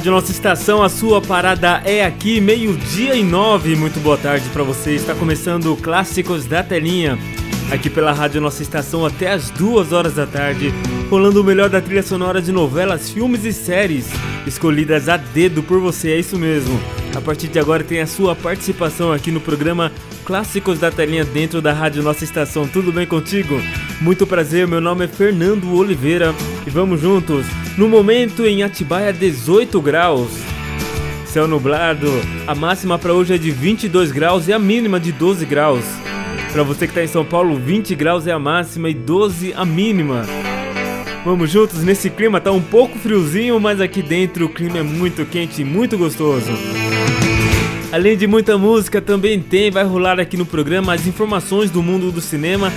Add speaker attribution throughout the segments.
Speaker 1: Rádio Nossa Estação, a sua parada é aqui, meio-dia e nove. Muito boa tarde para você. Está começando Clássicos da Telinha, aqui pela Rádio Nossa Estação até as duas horas da tarde, rolando o melhor da trilha sonora de novelas, filmes e séries, escolhidas a dedo por você, é isso mesmo. A partir de agora tem a sua participação aqui no programa Clássicos da Telinha dentro da Rádio Nossa Estação. Tudo bem contigo? Muito prazer, meu nome é Fernando Oliveira e vamos juntos. No momento em Atibaia, 18 graus. Céu nublado, a máxima para hoje é de 22 graus e a mínima de 12 graus. Para você que está em São Paulo, 20 graus é a máxima e 12 a mínima. Vamos juntos nesse clima, tá um pouco friozinho, mas aqui dentro o clima é muito quente e muito gostoso. Além de muita música, também tem, vai rolar aqui no programa as informações do mundo do cinema.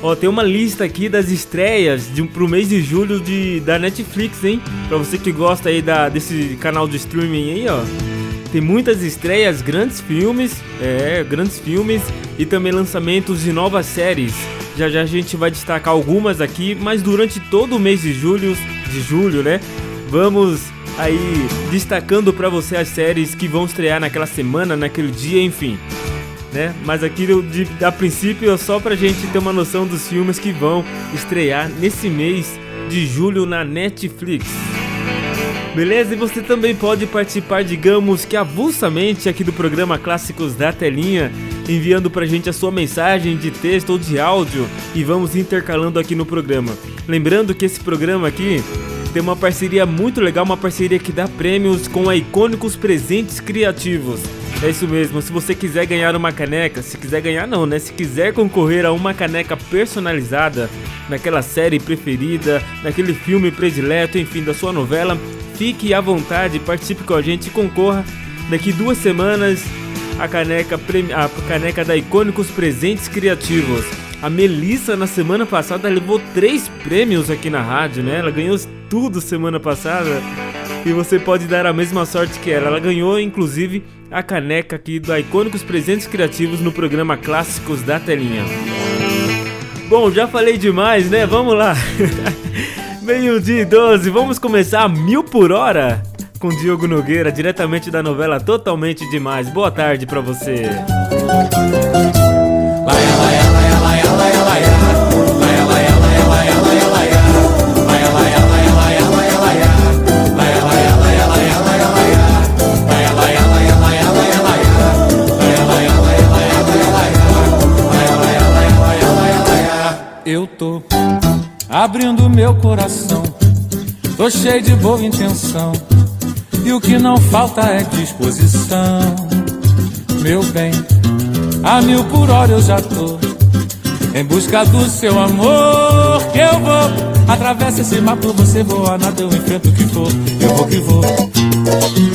Speaker 1: Ó, tem uma lista aqui das estreias de, pro mês de julho de, da Netflix, hein? Pra você que gosta aí da, desse canal de streaming aí, ó. Tem muitas estreias, grandes filmes, é, grandes filmes e também lançamentos de novas séries. Já já a gente vai destacar algumas aqui, mas durante todo o mês de julho, de julho, né? Vamos aí destacando para você as séries que vão estrear naquela semana, naquele dia, enfim. Né? Mas aqui de, a princípio é só pra gente ter uma noção dos filmes que vão estrear nesse mês de julho na Netflix. Beleza? E você também pode participar, digamos que avulsamente aqui do programa Clássicos da Telinha, enviando pra gente a sua mensagem de texto ou de áudio e vamos intercalando aqui no programa. Lembrando que esse programa aqui tem uma parceria muito legal, uma parceria que dá prêmios com a Icônicos Presentes Criativos. É isso mesmo, se você quiser ganhar uma caneca, se quiser ganhar não, né? Se quiser concorrer a uma caneca personalizada naquela série preferida, naquele filme predileto, enfim, da sua novela, fique à vontade, participe com a gente e concorra daqui duas semanas a caneca, a caneca da Icônicos Presentes Criativos. A Melissa na semana passada levou três prêmios aqui na rádio, né? Ela ganhou tudo semana passada. E você pode dar a mesma sorte que ela. Ela ganhou, inclusive, a caneca aqui da Icônicos Presentes Criativos no programa Clássicos da Telinha. Bom, já falei demais, né? Vamos lá. Meio-dia e 12, vamos começar a mil por hora com Diogo Nogueira, diretamente da novela Totalmente Demais. Boa tarde pra você.
Speaker 2: Eu tô abrindo meu coração, tô cheio de boa intenção. E o que não falta é disposição. Meu bem, a mil por hora eu já tô em busca do seu amor. Eu vou Atravessa esse mar por você voar, nada eu enfrento o que for, eu vou que vou.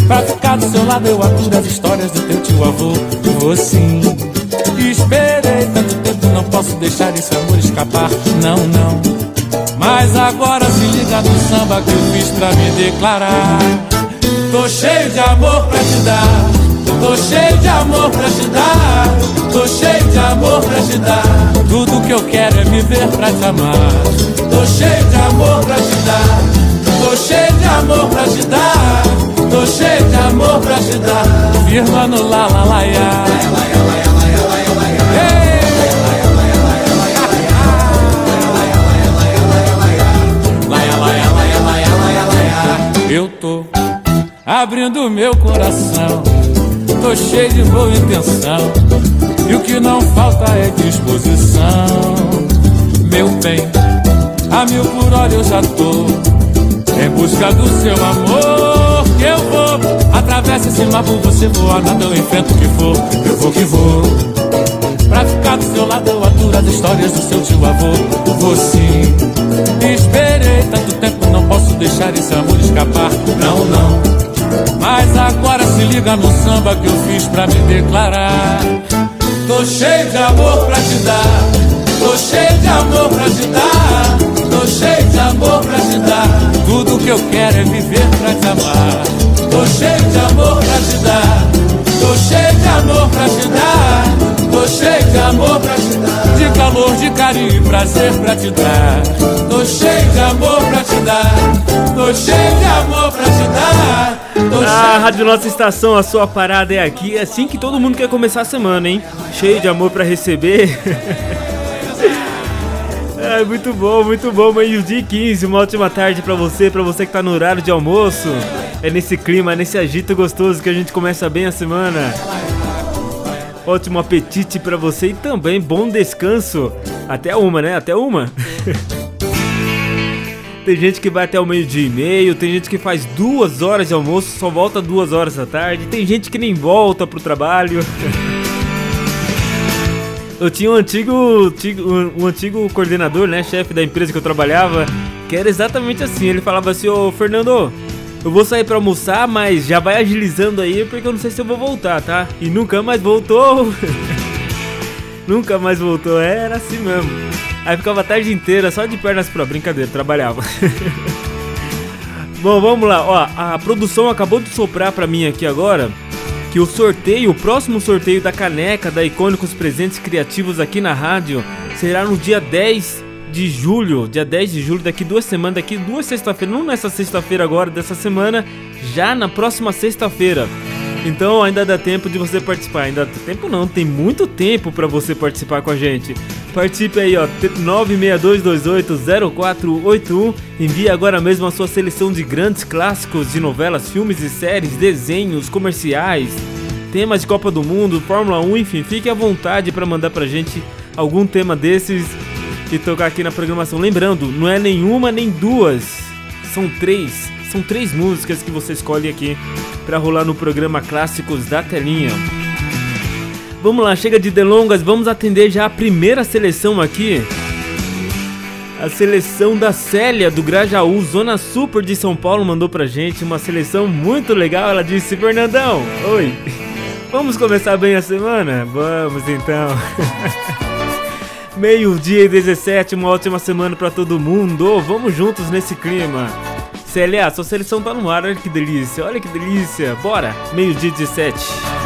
Speaker 2: Pra ficar do seu lado eu aturo as histórias do teu tio avô. Vou sim, esperei tanto tempo, não posso deixar esse amor escapar, não, não. Mas agora se liga no samba que eu fiz pra me declarar. Tô cheio de amor pra te dar. Tô cheio de amor pra te dar. Tô cheio de amor pra te dar. Tudo que eu quero é me ver pra te amar. Tô cheio de amor pra te dar. Tô cheio de amor pra te dar. Tô cheio de amor pra te dar. Firma no la la la ya. Eu tô abrindo meu coração. Tô cheio de boa intenção, e o que não falta é disposição. Meu bem, a mil por hora eu já tô, em busca do seu amor. Que eu vou, atravessa esse mar por você voar, nada eu enfrento o que for, eu vou que vou. Pra ficar do seu lado eu aturo as histórias do seu tio avô Vou sim Esperei tanto tempo, não posso deixar esse amor escapar Não, não mas agora se liga no samba que eu fiz pra me declarar. Tô cheio de amor pra te dar. Tô cheio de amor pra te dar. Tô cheio de amor pra te dar. Tudo que eu quero é viver pra te amar. Tô cheio de amor pra te dar. Tô cheio de amor pra te dar. Tô cheio de amor pra te dar. De calor, de carinho e prazer pra te dar. Tô cheio de amor pra te dar. Tô cheio de amor pra te dar.
Speaker 1: A Rádio Nossa Estação, a sua parada é aqui. É assim que todo mundo quer começar a semana, hein? Cheio de amor para receber. é muito bom, muito bom. Meio-dia 15, uma ótima tarde para você, para você que tá no horário de almoço. É nesse clima, nesse agito gostoso que a gente começa bem a semana. Ótimo apetite para você e também bom descanso. Até uma, né? Até uma. Tem gente que vai até o meio-dia e meio, tem gente que faz duas horas de almoço, só volta duas horas da tarde, tem gente que nem volta pro trabalho. Eu tinha um antigo, um antigo coordenador, né, chefe da empresa que eu trabalhava, que era exatamente assim. Ele falava assim: Ô Fernando, eu vou sair pra almoçar, mas já vai agilizando aí porque eu não sei se eu vou voltar, tá? E nunca mais voltou. nunca mais voltou, era assim mesmo. Aí ficava a tarde inteira só de pernas pra brincadeira, trabalhava. Bom, vamos lá. Ó, a produção acabou de soprar pra mim aqui agora que o sorteio, o próximo sorteio da caneca da Icônicos Presentes Criativos aqui na rádio será no dia 10 de julho, dia 10 de julho, daqui duas semanas, daqui duas sexta-feiras, não nessa sexta-feira agora dessa semana, já na próxima sexta-feira. Então ainda dá tempo de você participar. Ainda dá tempo não, tem muito tempo para você participar com a gente. Participe aí, ó, 962280481. Envie agora mesmo a sua seleção de grandes clássicos de novelas, filmes e séries, desenhos, comerciais, temas de Copa do Mundo, Fórmula 1, enfim, fique à vontade para mandar pra gente algum tema desses e tocar aqui na programação. Lembrando, não é nenhuma nem duas, são três. São três músicas que você escolhe aqui para rolar no programa Clássicos da Telinha. Vamos lá, chega de delongas, vamos atender já a primeira seleção aqui. A seleção da Célia do Grajaú, Zona Super de São Paulo, mandou pra gente uma seleção muito legal. Ela disse: Fernandão, oi, vamos começar bem a semana? Vamos então. Meio-dia e 17, uma ótima semana para todo mundo. Vamos juntos nesse clima. Célia, sua seleção tá no ar, olha que delícia, olha que delícia. Bora, meio-dia 17.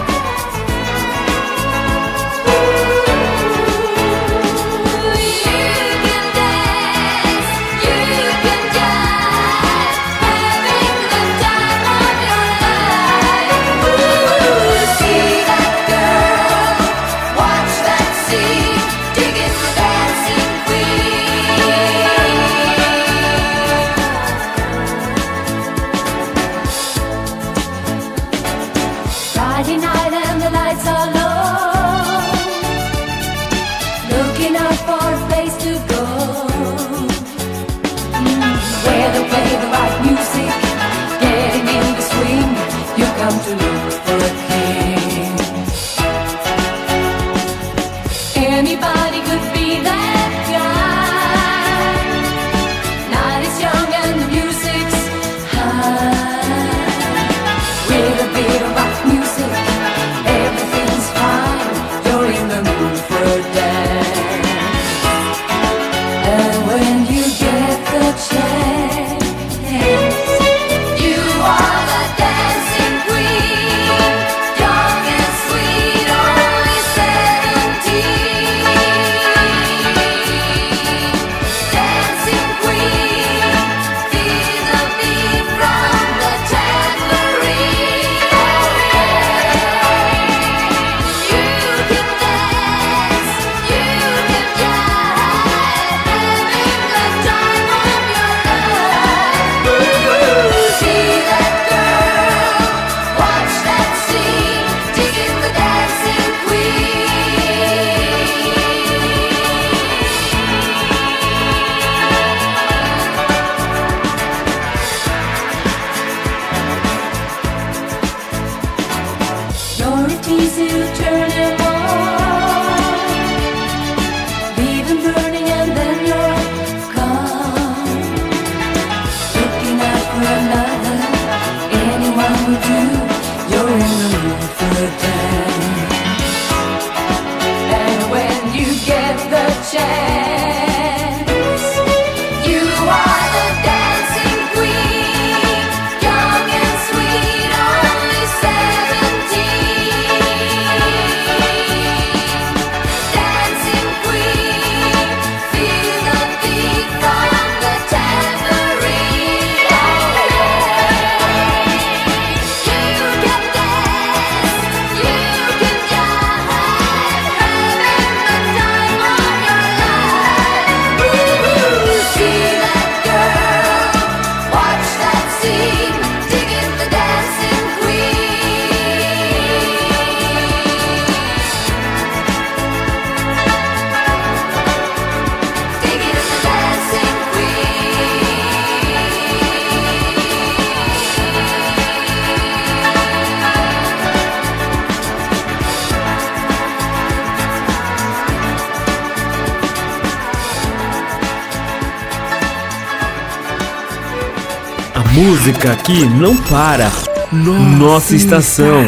Speaker 3: Música aqui não para. Nossa, Nossa estação.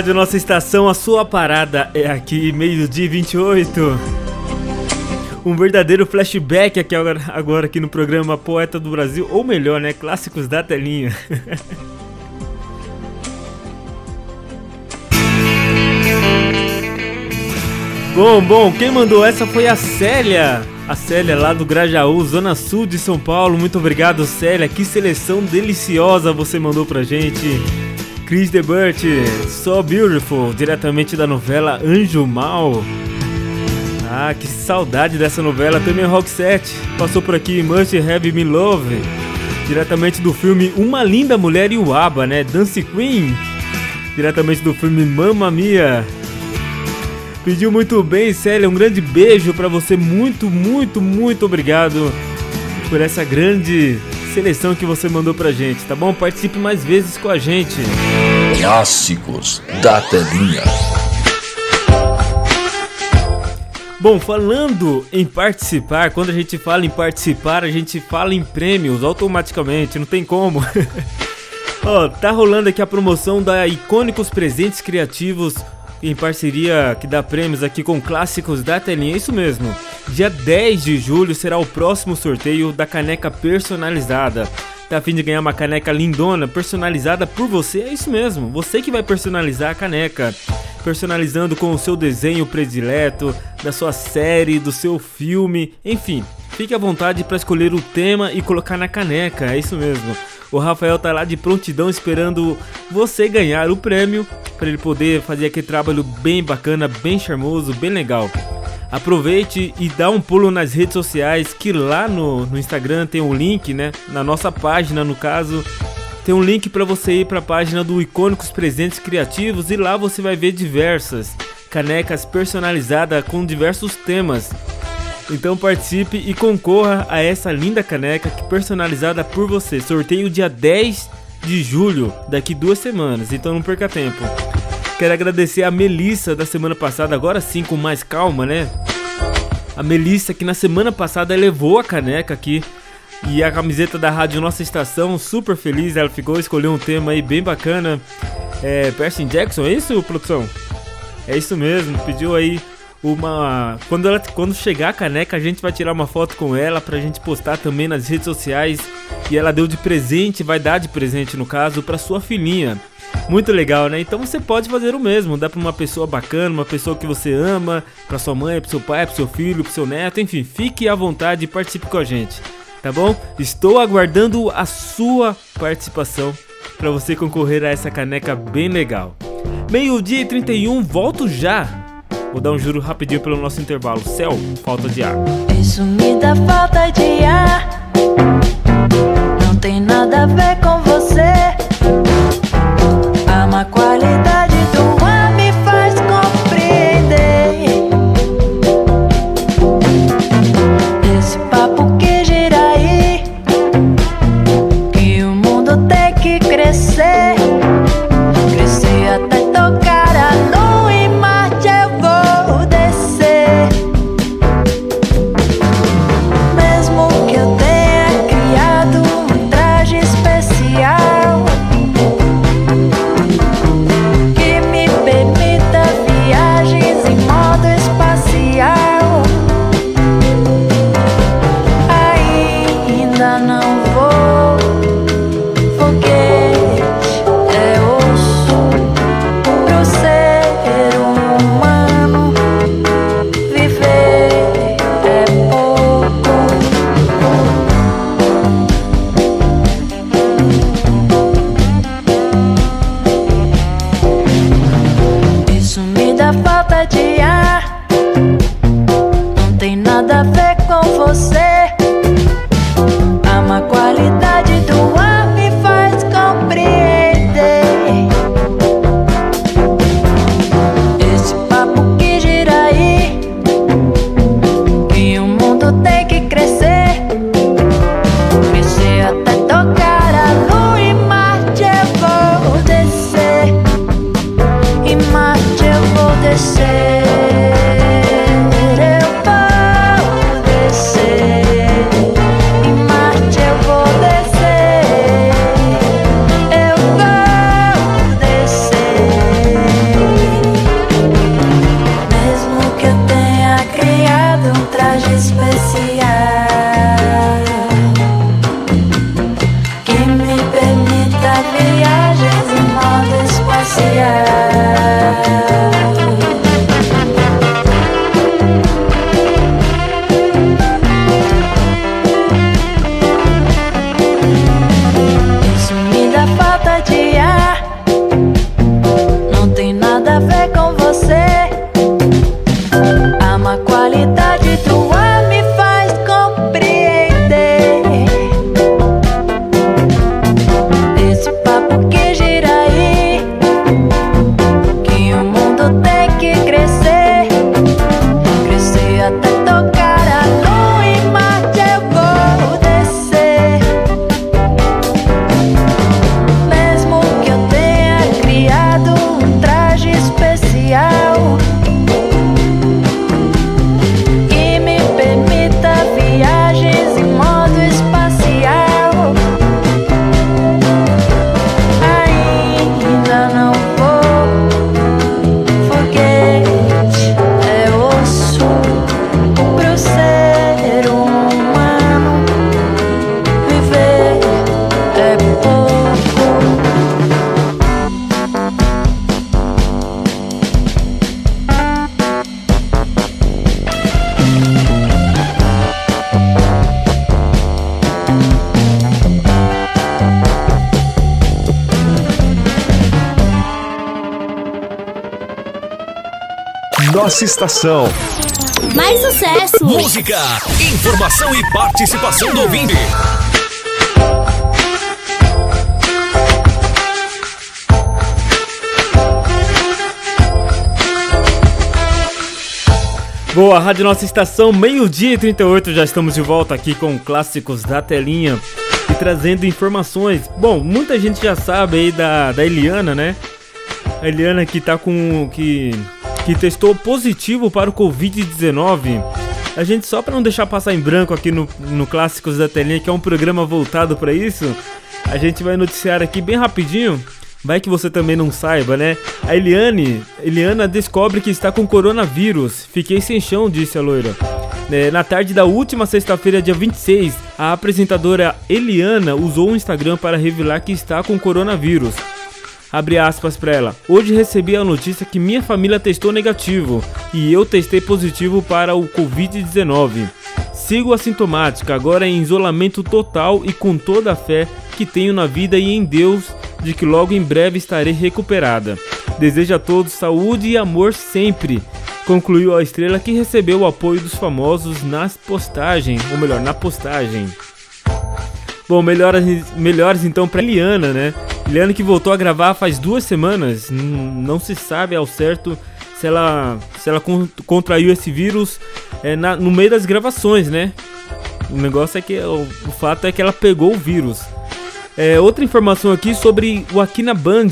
Speaker 1: Rádio Nossa Estação, a sua parada é aqui, meio-dia 28. Um verdadeiro flashback aqui agora, agora aqui no programa Poeta do Brasil, ou melhor, né? Clássicos da telinha. bom, bom, quem mandou essa foi a Célia. A Célia lá do Grajaú, Zona Sul de São Paulo. Muito obrigado, Célia. Que seleção deliciosa você mandou pra gente. Chris DeBurt, So Beautiful, diretamente da novela Anjo Mal. Ah, que saudade dessa novela. Também Rock 7 passou por aqui Must Have Me Love, diretamente do filme Uma Linda Mulher e o Aba, né? Dance Queen, diretamente do filme Mamma Mia. Pediu muito bem, Célia. Um grande beijo para você. Muito, muito, muito obrigado por essa grande seleção que você mandou pra gente, tá bom? Participe mais vezes com a gente.
Speaker 4: Clássicos da telinha.
Speaker 1: Bom, falando em participar, quando a gente fala em participar, a gente fala em prêmios automaticamente, não tem como. Ó, oh, tá rolando aqui a promoção da Icônicos Presentes Criativos em parceria que dá prêmios aqui com clássicos da telinha, isso mesmo. Dia 10 de julho será o próximo sorteio da caneca personalizada. Tá a fim de ganhar uma caneca lindona, personalizada por você? É isso mesmo, você que vai personalizar a caneca. Personalizando com o seu desenho predileto, da sua série, do seu filme, enfim. Fique à vontade para escolher o tema e colocar na caneca, é isso mesmo. O Rafael tá lá de prontidão esperando você ganhar o prêmio para ele poder fazer aquele trabalho bem bacana, bem charmoso, bem legal. Aproveite e dá um pulo nas redes sociais que lá no, no Instagram tem um link, né? Na nossa página, no caso, tem um link para você ir para a página do Icônicos Presentes Criativos e lá você vai ver diversas canecas personalizadas com diversos temas. Então participe e concorra a essa linda caneca que personalizada por você. Sorteio dia 10 de julho, daqui duas semanas, então não perca tempo. Quero agradecer a Melissa da semana passada, agora sim com mais calma, né? A Melissa que na semana passada levou a caneca aqui e a camiseta da rádio Nossa Estação, super feliz, ela ficou, escolheu um tema aí bem bacana. É, Percy Jackson, é isso, produção? É isso mesmo, pediu aí uma. Quando, ela, quando chegar a caneca, a gente vai tirar uma foto com ela pra gente postar também nas redes sociais. E ela deu de presente, vai dar de presente no caso, pra sua filhinha. Muito legal, né? Então você pode fazer o mesmo, dá pra uma pessoa bacana, uma pessoa que você ama, pra sua mãe, pro seu pai, pro seu filho, pro seu neto, enfim, fique à vontade e participe com a gente, tá bom? Estou aguardando a sua participação para você concorrer a essa caneca bem legal. Meio-dia e 31, volto já Vou dar um juro rapidinho pelo nosso intervalo. Céu, falta de ar.
Speaker 3: Isso me dá falta de ar. Não tem nada a ver
Speaker 4: Nossa estação.
Speaker 5: Mais sucesso!
Speaker 4: Música, informação e participação do ouvinte.
Speaker 1: Boa, Rádio Nossa Estação, meio-dia e 38, já estamos de volta aqui com clássicos da telinha e trazendo informações. Bom, muita gente já sabe aí da, da Eliana, né? A Eliana que tá com. que que testou positivo para o Covid-19. A gente, só para não deixar passar em branco aqui no, no Clássicos da Telinha, que é um programa voltado para isso, a gente vai noticiar aqui bem rapidinho. Vai que você também não saiba, né? A Eliane, Eliana descobre que está com coronavírus. Fiquei sem chão, disse a loira. É, na tarde da última sexta-feira, dia 26, a apresentadora Eliana usou o Instagram para revelar que está com coronavírus. Abre aspas para ela. Hoje recebi a notícia que minha família testou negativo e eu testei positivo para o Covid-19. Sigo assintomática, agora em isolamento total e com toda a fé que tenho na vida e em Deus de que logo em breve estarei recuperada. Desejo a todos saúde e amor sempre. Concluiu a estrela que recebeu o apoio dos famosos nas postagens, ou melhor, na postagem. Bom, melhores, então para Eliana, né? Eliana que voltou a gravar faz duas semanas. Não se sabe ao certo se ela, se ela contraiu esse vírus é, na, no meio das gravações, né? O negócio é que o, o fato é que ela pegou o vírus. É, outra informação aqui sobre o Aqui Band.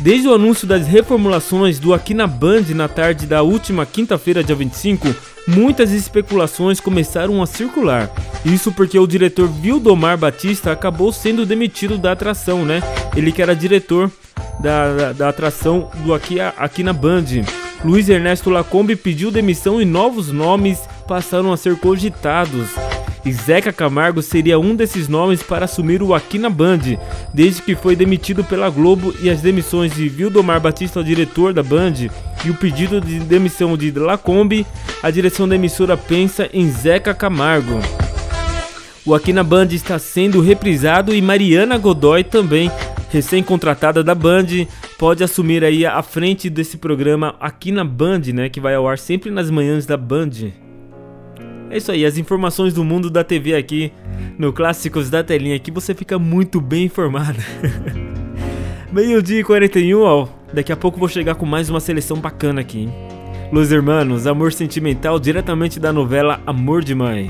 Speaker 1: Desde o anúncio das reformulações do Aqui Band na tarde da última quinta-feira, dia 25, muitas especulações começaram a circular. Isso porque o diretor Vildomar Batista acabou sendo demitido da atração, né? Ele que era diretor da, da, da atração do aqui, aqui na Band. Luiz Ernesto Lacombe pediu demissão e novos nomes passaram a ser cogitados. E Zeca Camargo seria um desses nomes para assumir o Aqui na Band, desde que foi demitido pela Globo e as demissões de Vildomar Batista, diretor da Band, e o pedido de demissão de Lacombe, a direção da emissora pensa em Zeca Camargo. O Aqui na Band está sendo reprisado e Mariana Godoy também, recém-contratada da Band, pode assumir aí a frente desse programa aqui na Band, né, que vai ao ar sempre nas manhãs da Band. É isso aí, as informações do mundo da TV aqui no Clássicos da Telinha, aqui você fica muito bem informado. Meio-dia e 41, ó. Daqui a pouco vou chegar com mais uma seleção bacana aqui, hein? Los Hermanos, amor sentimental diretamente da novela Amor de Mãe.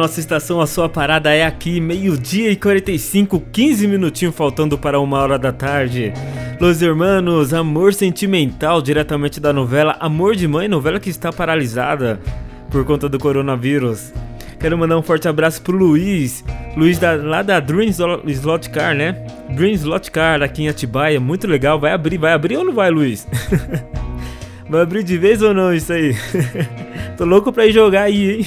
Speaker 1: Nossa Estação, a sua parada é aqui, meio-dia e 45, 15 minutinhos faltando para uma hora da tarde. Los Hermanos, Amor Sentimental, diretamente da novela Amor de Mãe, novela que está paralisada por conta do coronavírus. Quero mandar um forte abraço pro Luiz, Luiz da, lá da Dream Slot Car, né? Dream Slot Car aqui em Atibaia, muito legal. Vai abrir, vai abrir ou não vai, Luiz? vai abrir de vez ou não isso aí? Tô louco pra ir jogar aí, hein?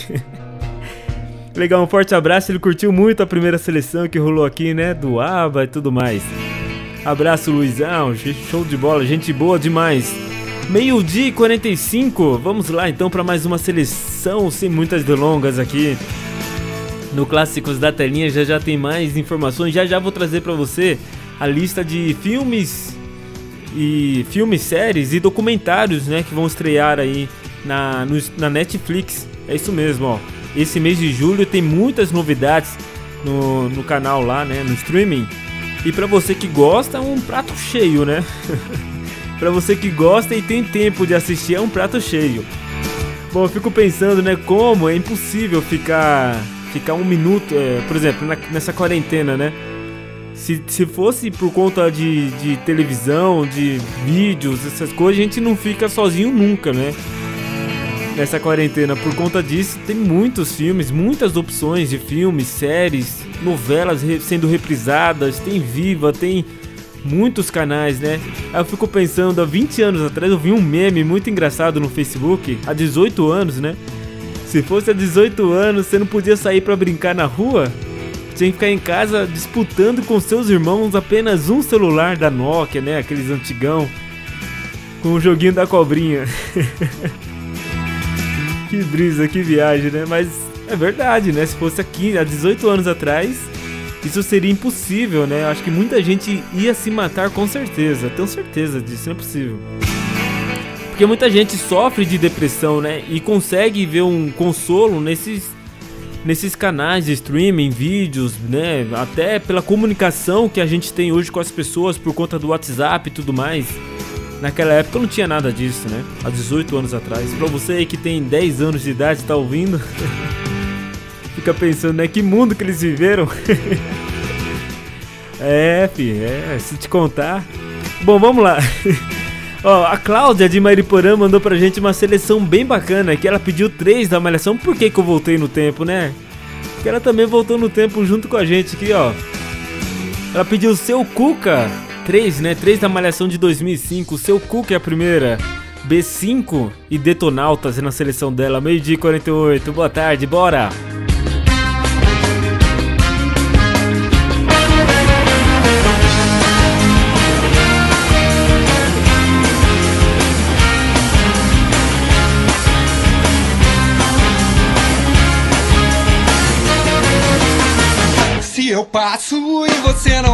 Speaker 1: Legal, um forte abraço. Ele curtiu muito a primeira seleção que rolou aqui, né? Do ABA e tudo mais. Abraço, Luizão. Show de bola, gente boa demais. Meio-dia e 45. Vamos lá então para mais uma seleção sem muitas delongas aqui. No Clássicos da Telinha já já tem mais informações. Já já vou trazer para você a lista de filmes e filmes, séries e documentários, né, que vão estrear aí na, no, na Netflix. É isso mesmo, ó. Esse mês de julho tem muitas novidades no, no canal lá, né? No streaming. E para você que gosta, é um prato cheio, né? para você que gosta e tem tempo de assistir, é um prato cheio. Bom, eu fico pensando, né? Como é impossível ficar ficar um minuto, é, por exemplo, na, nessa quarentena, né? Se, se fosse por conta de, de televisão, de vídeos, essas coisas, a gente não fica sozinho nunca, né? Nessa quarentena. Por conta disso, tem muitos filmes, muitas opções de filmes, séries, novelas sendo reprisadas, tem Viva, tem muitos canais, né? Aí eu fico pensando, há 20 anos atrás eu vi um meme muito engraçado no Facebook, há 18 anos, né? Se fosse há 18 anos, você não podia sair para brincar na rua? Tinha que ficar em casa disputando com seus irmãos apenas um celular da Nokia, né? Aqueles antigão. Com o joguinho da cobrinha. que brisa, que viagem, né? Mas é verdade, né? Se fosse aqui há 18 anos atrás, isso seria impossível, né? Acho que muita gente ia se matar com certeza. Tenho certeza disso, não é possível. Porque muita gente sofre de depressão, né? E consegue ver um consolo nesses nesses canais de streaming, vídeos, né? Até pela comunicação que a gente tem hoje com as pessoas por conta do WhatsApp e tudo mais. Naquela época não tinha nada disso, né? Há 18 anos atrás. Pra você aí que tem 10 anos de idade e tá ouvindo, fica pensando, né? Que mundo que eles viveram. é, fi, é, se te contar. Bom, vamos lá. Ó, a Cláudia de Mariporã mandou pra gente uma seleção bem bacana, que ela pediu três da Malhação. Por que que eu voltei no tempo, né? Que ela também voltou no tempo junto com a gente aqui, ó. Ela pediu Seu Cuca, 3, né? 3 da Malhação de 2005. Seu Cook é a primeira. B5 e Detonautas na seleção dela. Meio-dia 48. Boa tarde, bora!
Speaker 6: Se eu passo e você não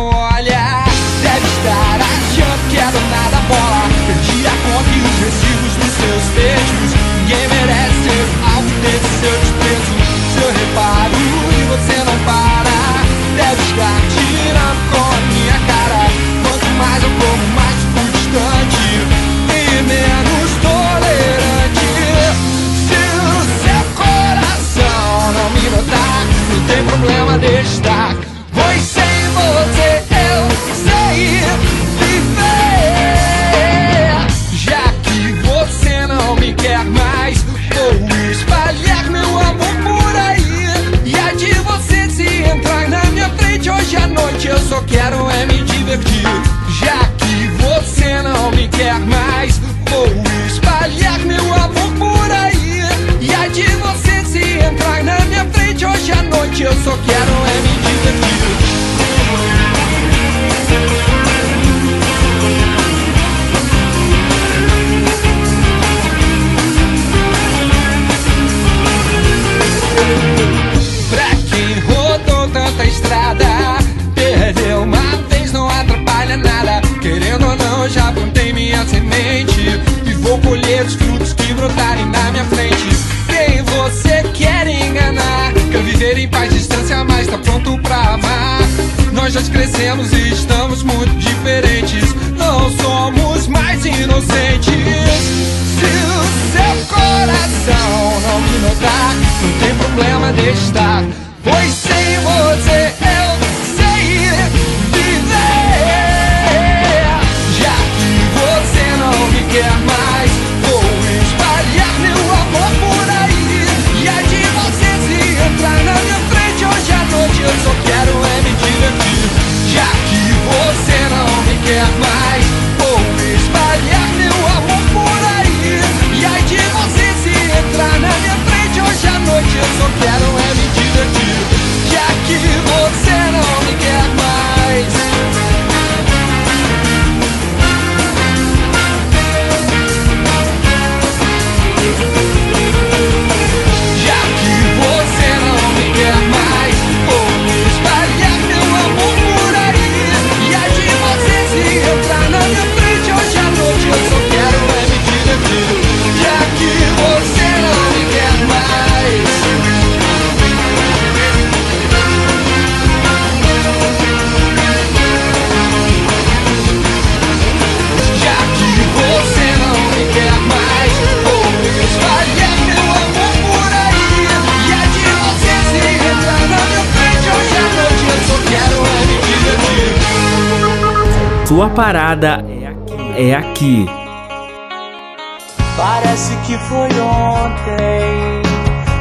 Speaker 7: Parece que foi ontem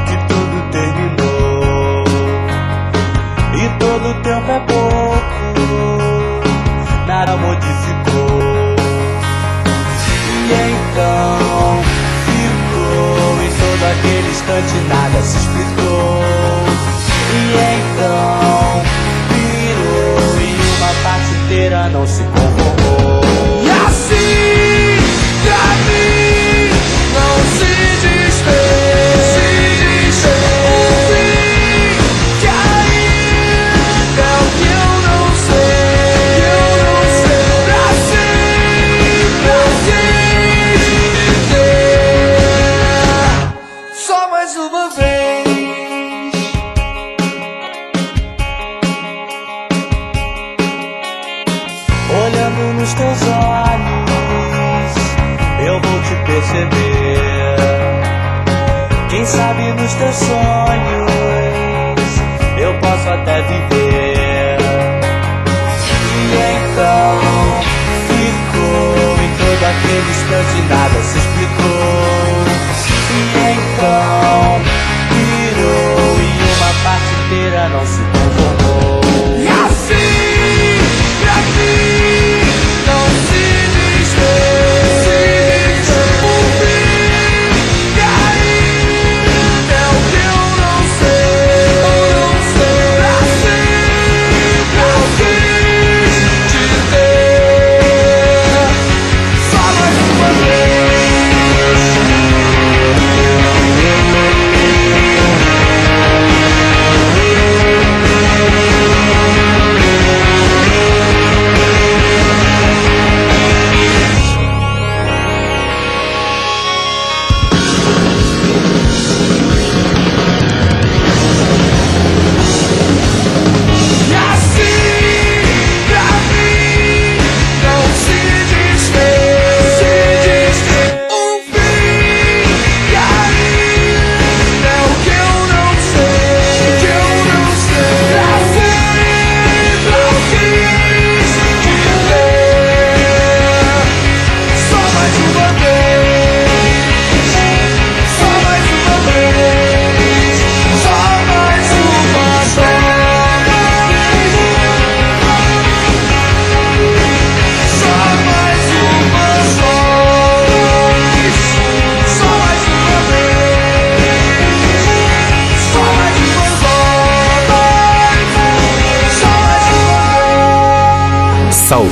Speaker 7: que tudo terminou. E todo tempo é pouco, nada modificou. E então ficou em todo aquele instante, nada se explicou. E então virou e uma parte inteira não se conformou.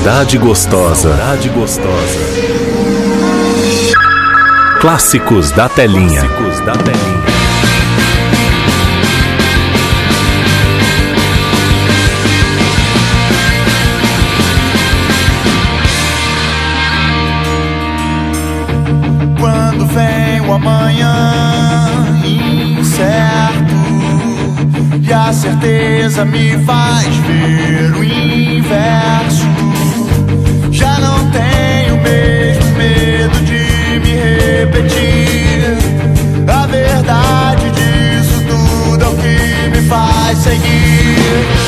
Speaker 4: Saudade gostosa. Saudade gostosa. Clássicos da telinha. Clássicos da telinha.
Speaker 8: Quando vem o amanhã incerto e a certeza me faz me faz seguir.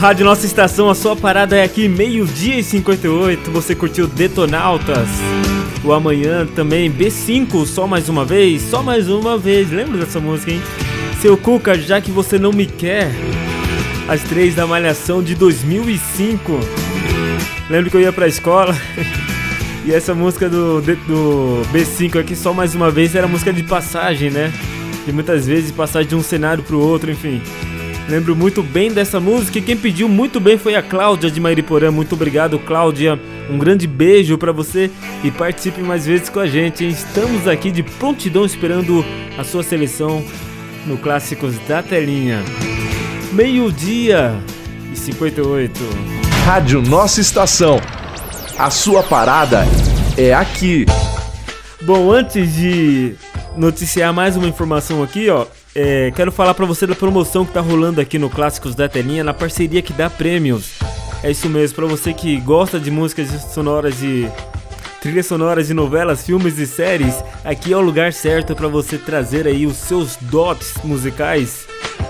Speaker 1: Rádio Nossa Estação, a sua parada é aqui, meio-dia e 58. Você curtiu Detonautas? O amanhã também, B5, só mais uma vez, só mais uma vez. Lembra dessa música, hein? Seu Cuca, já que você não me quer. As três da Malhação de 2005. Lembro que eu ia pra escola. E essa música do, do B5 aqui, só mais uma vez, era música de passagem, né? E muitas vezes passar de um cenário pro outro, enfim. Lembro muito bem dessa música e quem pediu muito bem foi a Cláudia de Mairiporã. Muito obrigado, Cláudia. Um grande beijo para você e participe mais vezes com a gente. Hein? Estamos aqui de prontidão esperando a sua seleção no Clássicos da Telinha. Meio-dia e 58.
Speaker 9: Rádio Nossa Estação. A sua parada é aqui.
Speaker 1: Bom, antes de noticiar mais uma informação aqui, ó, é, quero falar pra você da promoção que tá rolando aqui no Clássicos da Telinha, na parceria que dá prêmios. É isso mesmo, pra você que gosta de músicas sonoras de trilhas sonoras de novelas, filmes e séries, aqui é o lugar certo pra você trazer aí os seus dotes musicais,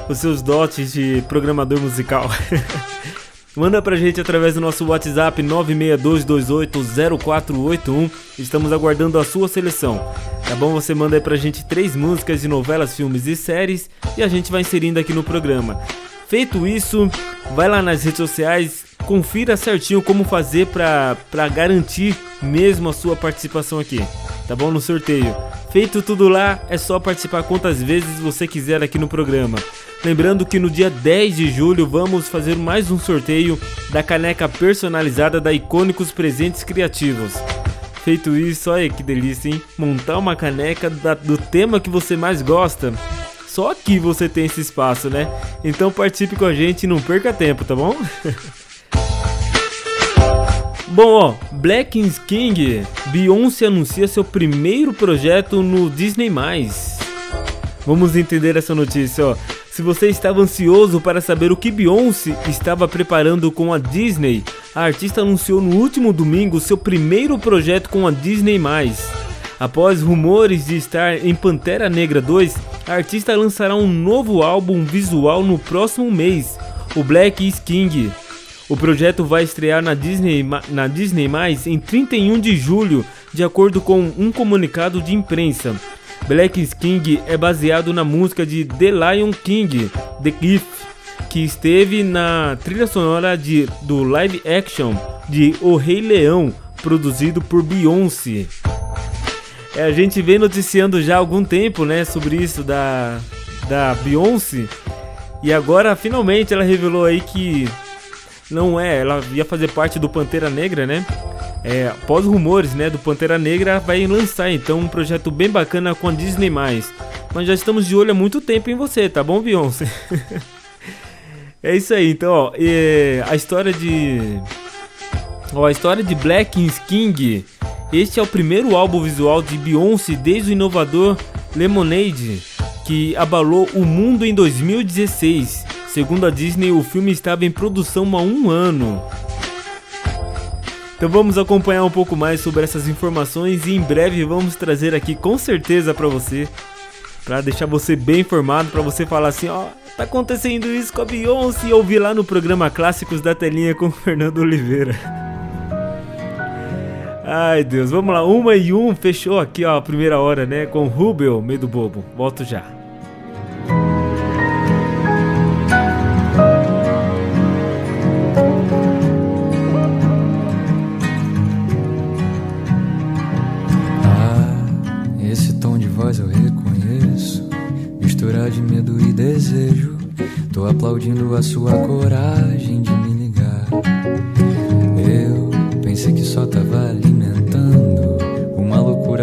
Speaker 1: os seus dotes de programador musical. Manda pra gente através do nosso WhatsApp 962280481. Estamos aguardando a sua seleção. Tá bom? Você manda aí pra gente três músicas de novelas, filmes e séries e a gente vai inserindo aqui no programa. Feito isso, vai lá nas redes sociais, confira certinho como fazer para garantir mesmo a sua participação aqui, tá bom? No sorteio. Feito tudo lá, é só participar quantas vezes você quiser aqui no programa. Lembrando que no dia 10 de julho vamos fazer mais um sorteio da caneca personalizada da Icônicos Presentes Criativos. Feito isso, olha que delícia, hein? Montar uma caneca da, do tema que você mais gosta. Só aqui você tem esse espaço, né? Então participe com a gente e não perca tempo, tá bom? bom, ó, Black King, Beyoncé anuncia seu primeiro projeto no Disney+. Vamos entender essa notícia, ó. Se você estava ansioso para saber o que Beyoncé estava preparando com a Disney, a artista anunciou no último domingo seu primeiro projeto com a Disney+. Após rumores de estar em Pantera Negra 2, a artista lançará um novo álbum visual no próximo mês, o Black is King. O projeto vai estrear na Disney, na Disney em 31 de julho, de acordo com um comunicado de imprensa. Black King é baseado na música de The Lion King, The Gift, que esteve na trilha sonora de, do live action de O Rei Leão, produzido por Beyoncé. É, a gente vem noticiando já há algum tempo, né, sobre isso da, da Beyoncé. E agora, finalmente, ela revelou aí que não é, ela ia fazer parte do Pantera Negra, né? É, após rumores, né, do Pantera Negra, vai lançar então um projeto bem bacana com a Disney+. Mas já estamos de olho há muito tempo em você, tá bom, Beyoncé? é isso aí, então, ó, a história de... Ó, a história de Black King este é o primeiro álbum visual de Beyoncé desde o inovador Lemonade, que abalou o mundo em 2016. Segundo a Disney, o filme estava em produção há um ano. Então vamos acompanhar um pouco mais sobre essas informações e em breve vamos trazer aqui com certeza para você, para deixar você bem informado, para você falar assim, ó, tá acontecendo isso com a Beyoncé e ouvir lá no programa Clássicos da Telinha com o Fernando Oliveira. Ai, Deus, vamos lá. Uma e um, fechou aqui, ó, a primeira hora, né? Com Rubel, meio do bobo. Volto já.
Speaker 10: Aplaudindo a sua coragem de me ligar. Eu pensei que só tava ali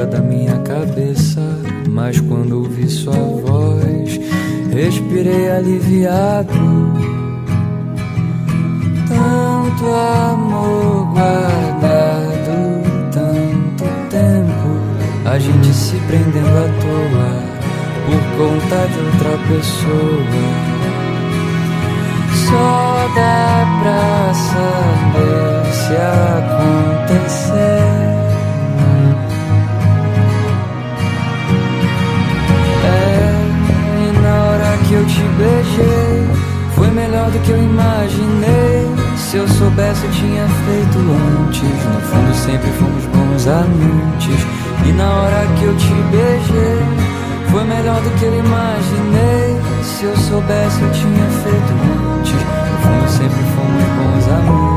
Speaker 10: da minha cabeça. Mas quando ouvi sua voz, respirei aliviado. Tanto amor guardado, tanto tempo, a gente se prendendo à toa por conta de outra pessoa. Só dá pra saber se acontecer. que eu te beijei foi melhor do que eu imaginei. Se eu soubesse, eu tinha feito antes. No fundo, sempre fomos bons amantes. E na hora que eu te beijei, foi melhor do que eu imaginei. Se eu soubesse, eu tinha feito antes. Sempre fomos bons amantes.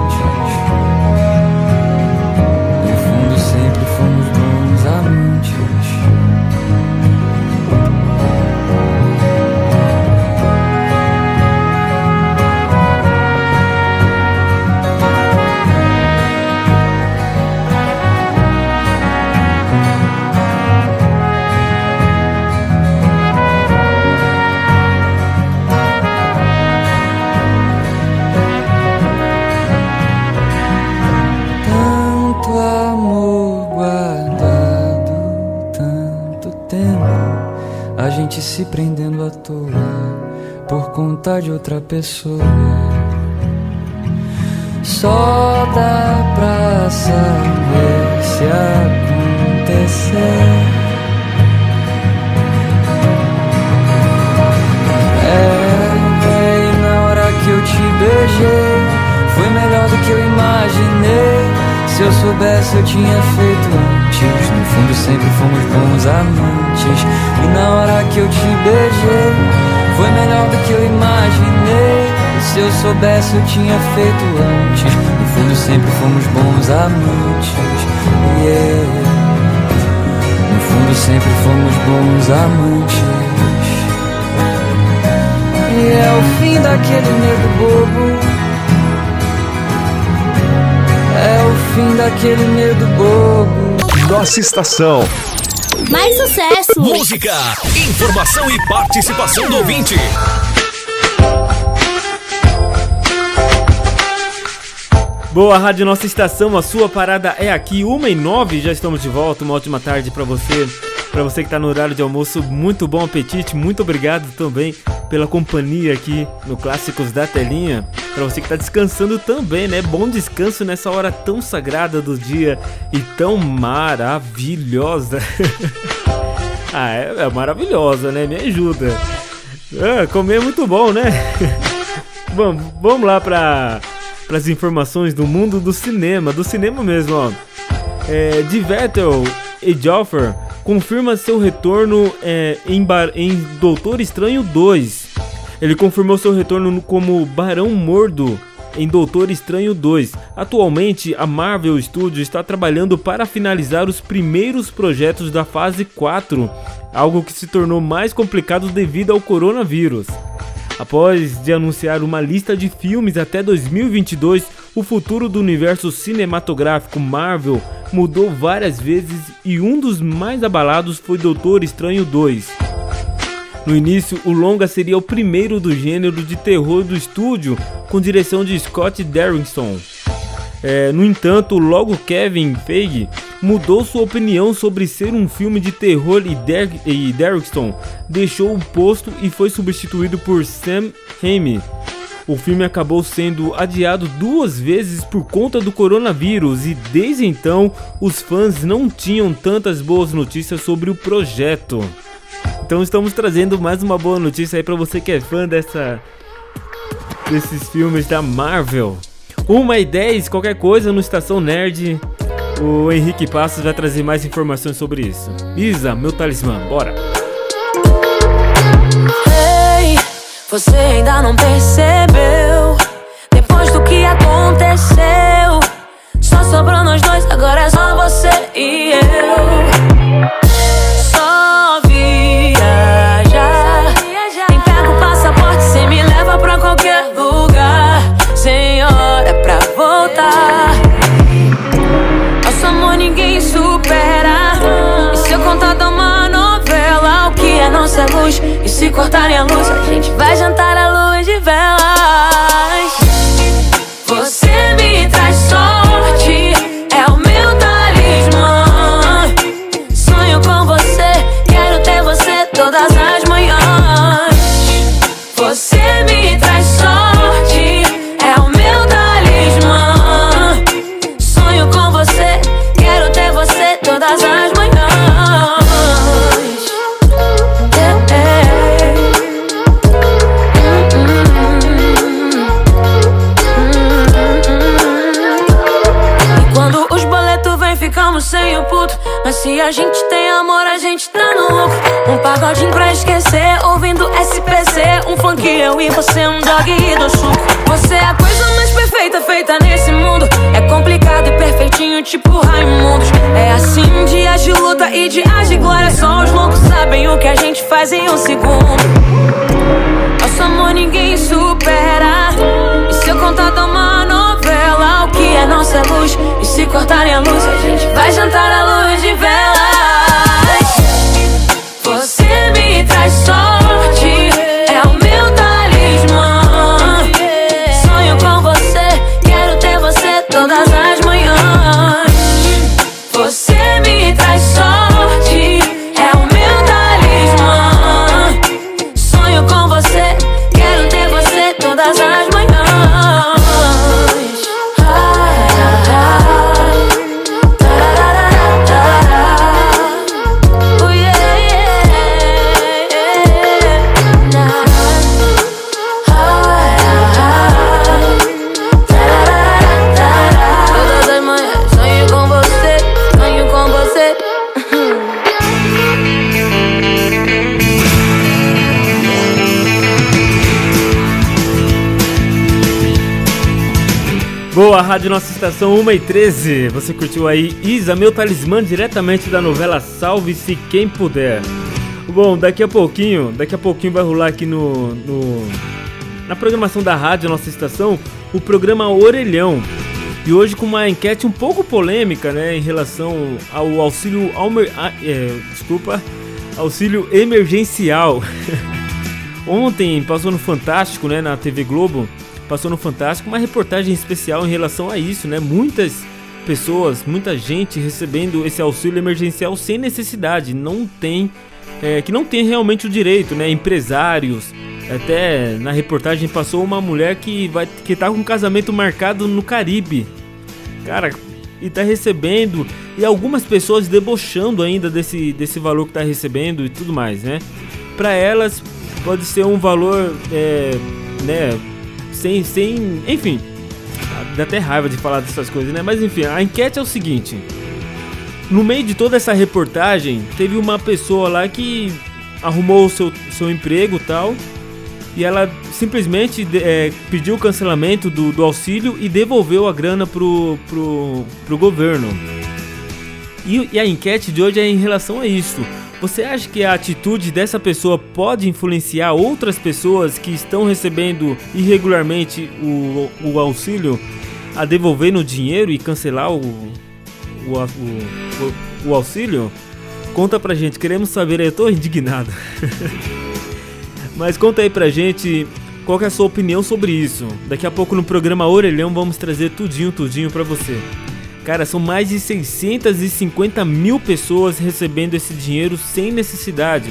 Speaker 10: Conta de outra pessoa. Só dá pra saber se acontecer. É, e na hora que eu te beijei, foi melhor do que eu imaginei. Se eu soubesse, eu tinha feito antes. No fundo sempre fomos bons amantes. E na hora que eu te beijei, foi melhor do que eu imaginei. Se eu soubesse, eu tinha feito antes. No fundo sempre fomos bons amantes. Yeah. No fundo sempre fomos bons amantes. E é o fim daquele medo bobo é o fim daquele medo bobo.
Speaker 9: Nossa estação.
Speaker 5: Mais sucesso.
Speaker 4: Música, informação e participação do ouvinte.
Speaker 1: Boa, Rádio Nossa Estação, a sua parada é aqui, 1 e 9, já estamos de volta, uma ótima tarde para você. Para você que está no horário de almoço, muito bom apetite, muito obrigado também pela companhia aqui no Clássicos da Telinha. Para você que está descansando também, né? Bom descanso nessa hora tão sagrada do dia e tão maravilhosa. ah, é, é, maravilhosa, né? Me ajuda. Ah, comer é muito bom, né? bom, vamos lá para as informações do mundo do cinema, do cinema mesmo, ó. É, de Vettel e Joffer confirma seu retorno é, em, em Doutor Estranho 2. Ele confirmou seu retorno como Barão Mordo em Doutor Estranho 2. Atualmente, a Marvel Studios está trabalhando para finalizar os primeiros projetos da fase 4, algo que se tornou mais complicado devido ao coronavírus. Após de anunciar uma lista de filmes até 2022, o futuro do universo cinematográfico Marvel mudou várias vezes e um dos mais abalados foi Doutor Estranho 2. No início, o longa seria o primeiro do gênero de terror do estúdio, com direção de Scott Derrickson. É, no entanto, logo Kevin Feige mudou sua opinião sobre ser um filme de terror e, Der e Derrickson deixou o posto e foi substituído por Sam Raimi. O filme acabou sendo adiado duas vezes por conta do coronavírus e desde então os fãs não tinham tantas boas notícias sobre o projeto. Então estamos trazendo mais uma boa notícia aí para você que é fã dessa desses filmes da Marvel. Uma e 10, qualquer coisa no Estação Nerd. O Henrique Passos vai trazer mais informações sobre isso. Isa, meu talismã, bora!
Speaker 3: Hey, você ainda não percebeu? Depois do que aconteceu, só sobrou nós dois, agora é só você e eu. Luz? E se cortarem a luz, a gente vai jantar Mas se a gente tem amor, a gente tá no lucro. Um pagodinho pra esquecer, ouvindo SPC. Um funk, eu e você, um dog e do suco. Você é a coisa mais perfeita feita nesse mundo. É complicado e perfeitinho, tipo Raimundos. É assim, dias de luta e dias de glória. Só os loucos sabem o que a gente faz em um segundo. Nosso amor ninguém supera. E se eu contar uma novela, o que é nossa luz? E se cortarem a luz,
Speaker 1: Rádio Nossa Estação 1 e 13. Você curtiu aí Isa, meu talismã, diretamente da novela Salve-se Quem Puder. Bom, daqui a pouquinho, daqui a pouquinho vai rolar aqui no, no na programação da rádio Nossa Estação o programa Orelhão. E hoje com uma enquete um pouco polêmica, né, em relação ao auxílio, almer, é, desculpa, auxílio emergencial. Ontem passou no Fantástico, né, na TV Globo, passou no Fantástico uma reportagem especial em relação a isso, né? Muitas pessoas, muita gente recebendo esse auxílio emergencial sem necessidade, não tem, é, que não tem realmente o direito, né? Empresários, até na reportagem passou uma mulher que vai que tá com um casamento marcado no Caribe, cara, e tá recebendo e algumas pessoas debochando ainda desse desse valor que tá recebendo e tudo mais, né? Para elas pode ser um valor, é, né? Sem, sem. Enfim, dá até raiva de falar dessas coisas, né? Mas enfim, a enquete é o seguinte. No meio de toda essa reportagem, teve uma pessoa lá que arrumou o seu, seu emprego tal. E ela simplesmente é, pediu o cancelamento do, do auxílio e devolveu a grana pro, pro, pro governo. E, e a enquete de hoje é em relação a isso. Você acha que a atitude dessa pessoa pode influenciar outras pessoas que estão recebendo irregularmente o, o auxílio a devolver no dinheiro e cancelar o, o, o, o auxílio? Conta pra gente, queremos saber, eu tô indignado. Mas conta aí pra gente qual é a sua opinião sobre isso. Daqui a pouco no programa Orelhão vamos trazer tudinho, tudinho pra você. Cara, são mais de 650 mil pessoas recebendo esse dinheiro sem necessidade.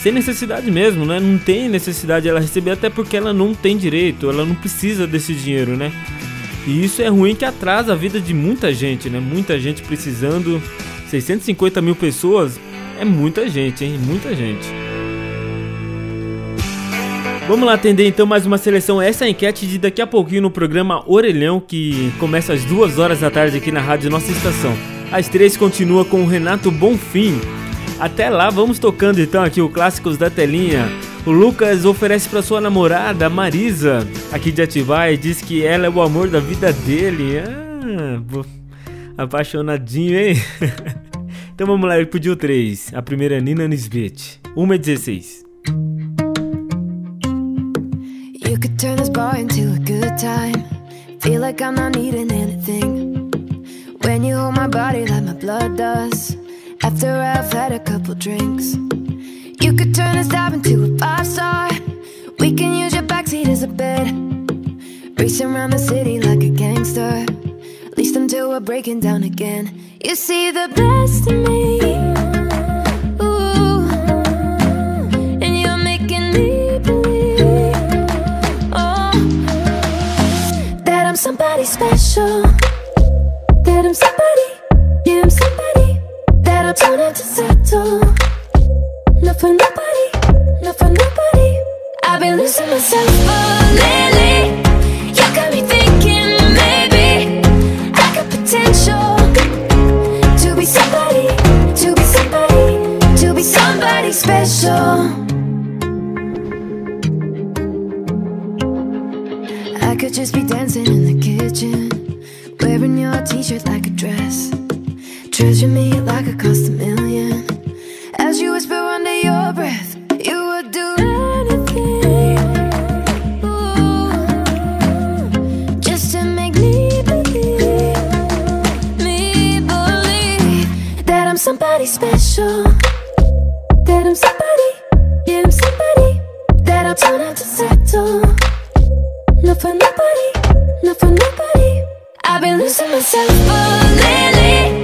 Speaker 1: Sem necessidade mesmo, né? Não tem necessidade ela receber, até porque ela não tem direito, ela não precisa desse dinheiro, né? E isso é ruim que atrasa a vida de muita gente, né? Muita gente precisando. 650 mil pessoas é muita gente, hein? Muita gente. Vamos lá atender então mais uma seleção. Essa é a enquete de daqui a pouquinho no programa Orelhão, que começa às duas horas da tarde aqui na rádio Nossa Estação. Às três continua com o Renato Bonfim. Até lá, vamos tocando então aqui o Clássicos da Telinha. O Lucas oferece para sua namorada, Marisa, aqui de Atibaia, e diz que ela é o amor da vida dele. Ah, apaixonadinho, hein? então vamos lá, ele pediu três. A primeira é Nina Nisbet, 1 e 16.
Speaker 11: You could turn this bar into a good time. Feel like I'm not needing anything. When you hold my body like my blood does. After I've had a couple drinks. You could turn this dive into a five star. We can use your backseat as a bed. Racing around the city like a gangster. At least until we're breaking down again. You see the best in me. Somebody special. That I'm somebody, yeah, I'm somebody. That I'm trying to settle. Not for nobody, not for nobody. I've been losing myself lately. You got me thinking maybe I got potential to be somebody, to be somebody, to be somebody special. I could just be dancing in the kitchen, wearing your t-shirt like a dress. Treasure me like it cost a million. As you whisper under your breath, you would do anything. Just to make me believe, me believe that I'm somebody special. That I'm somebody, yeah, I'm somebody. That I'm trying to settle. Not for nobody, not for nobody. I've been losing myself, but lately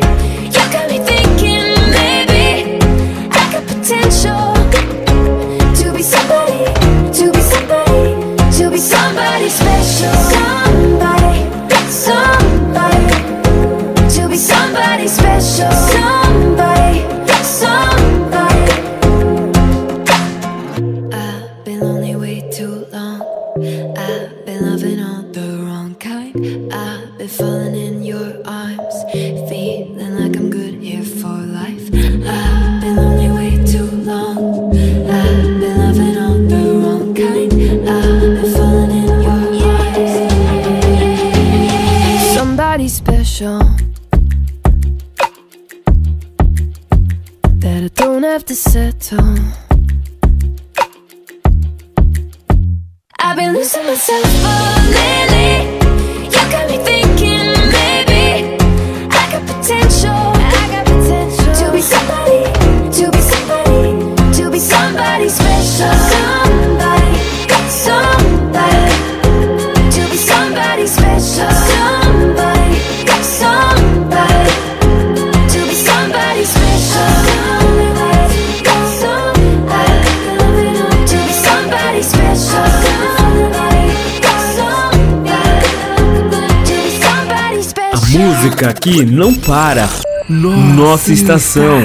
Speaker 12: música aqui não para. Nossa, Nossa estação.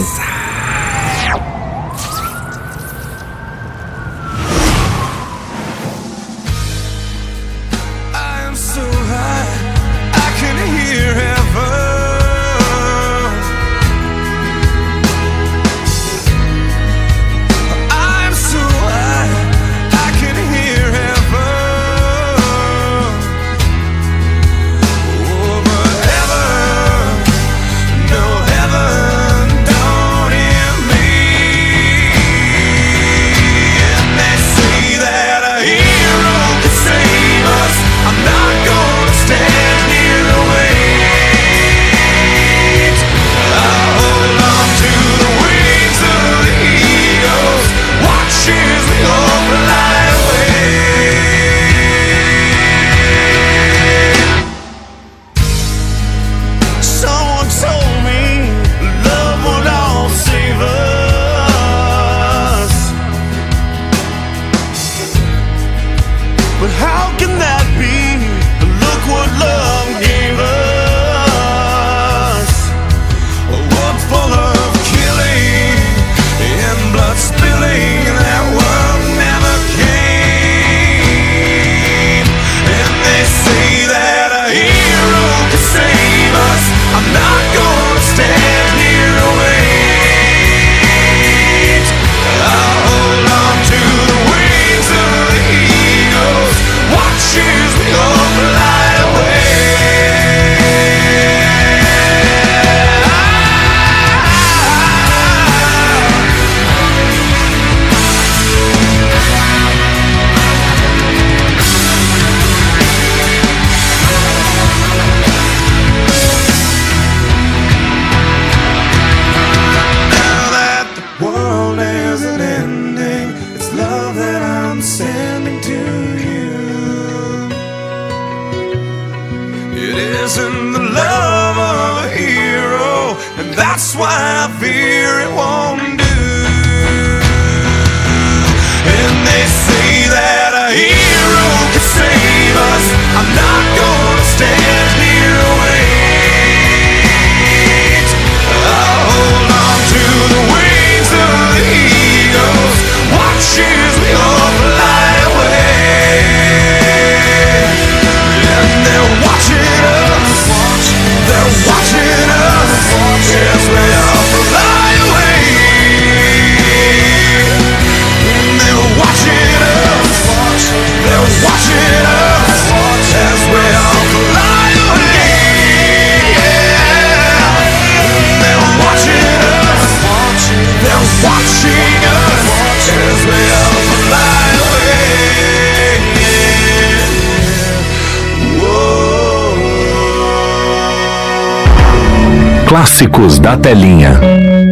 Speaker 13: Clássicos da Telinha.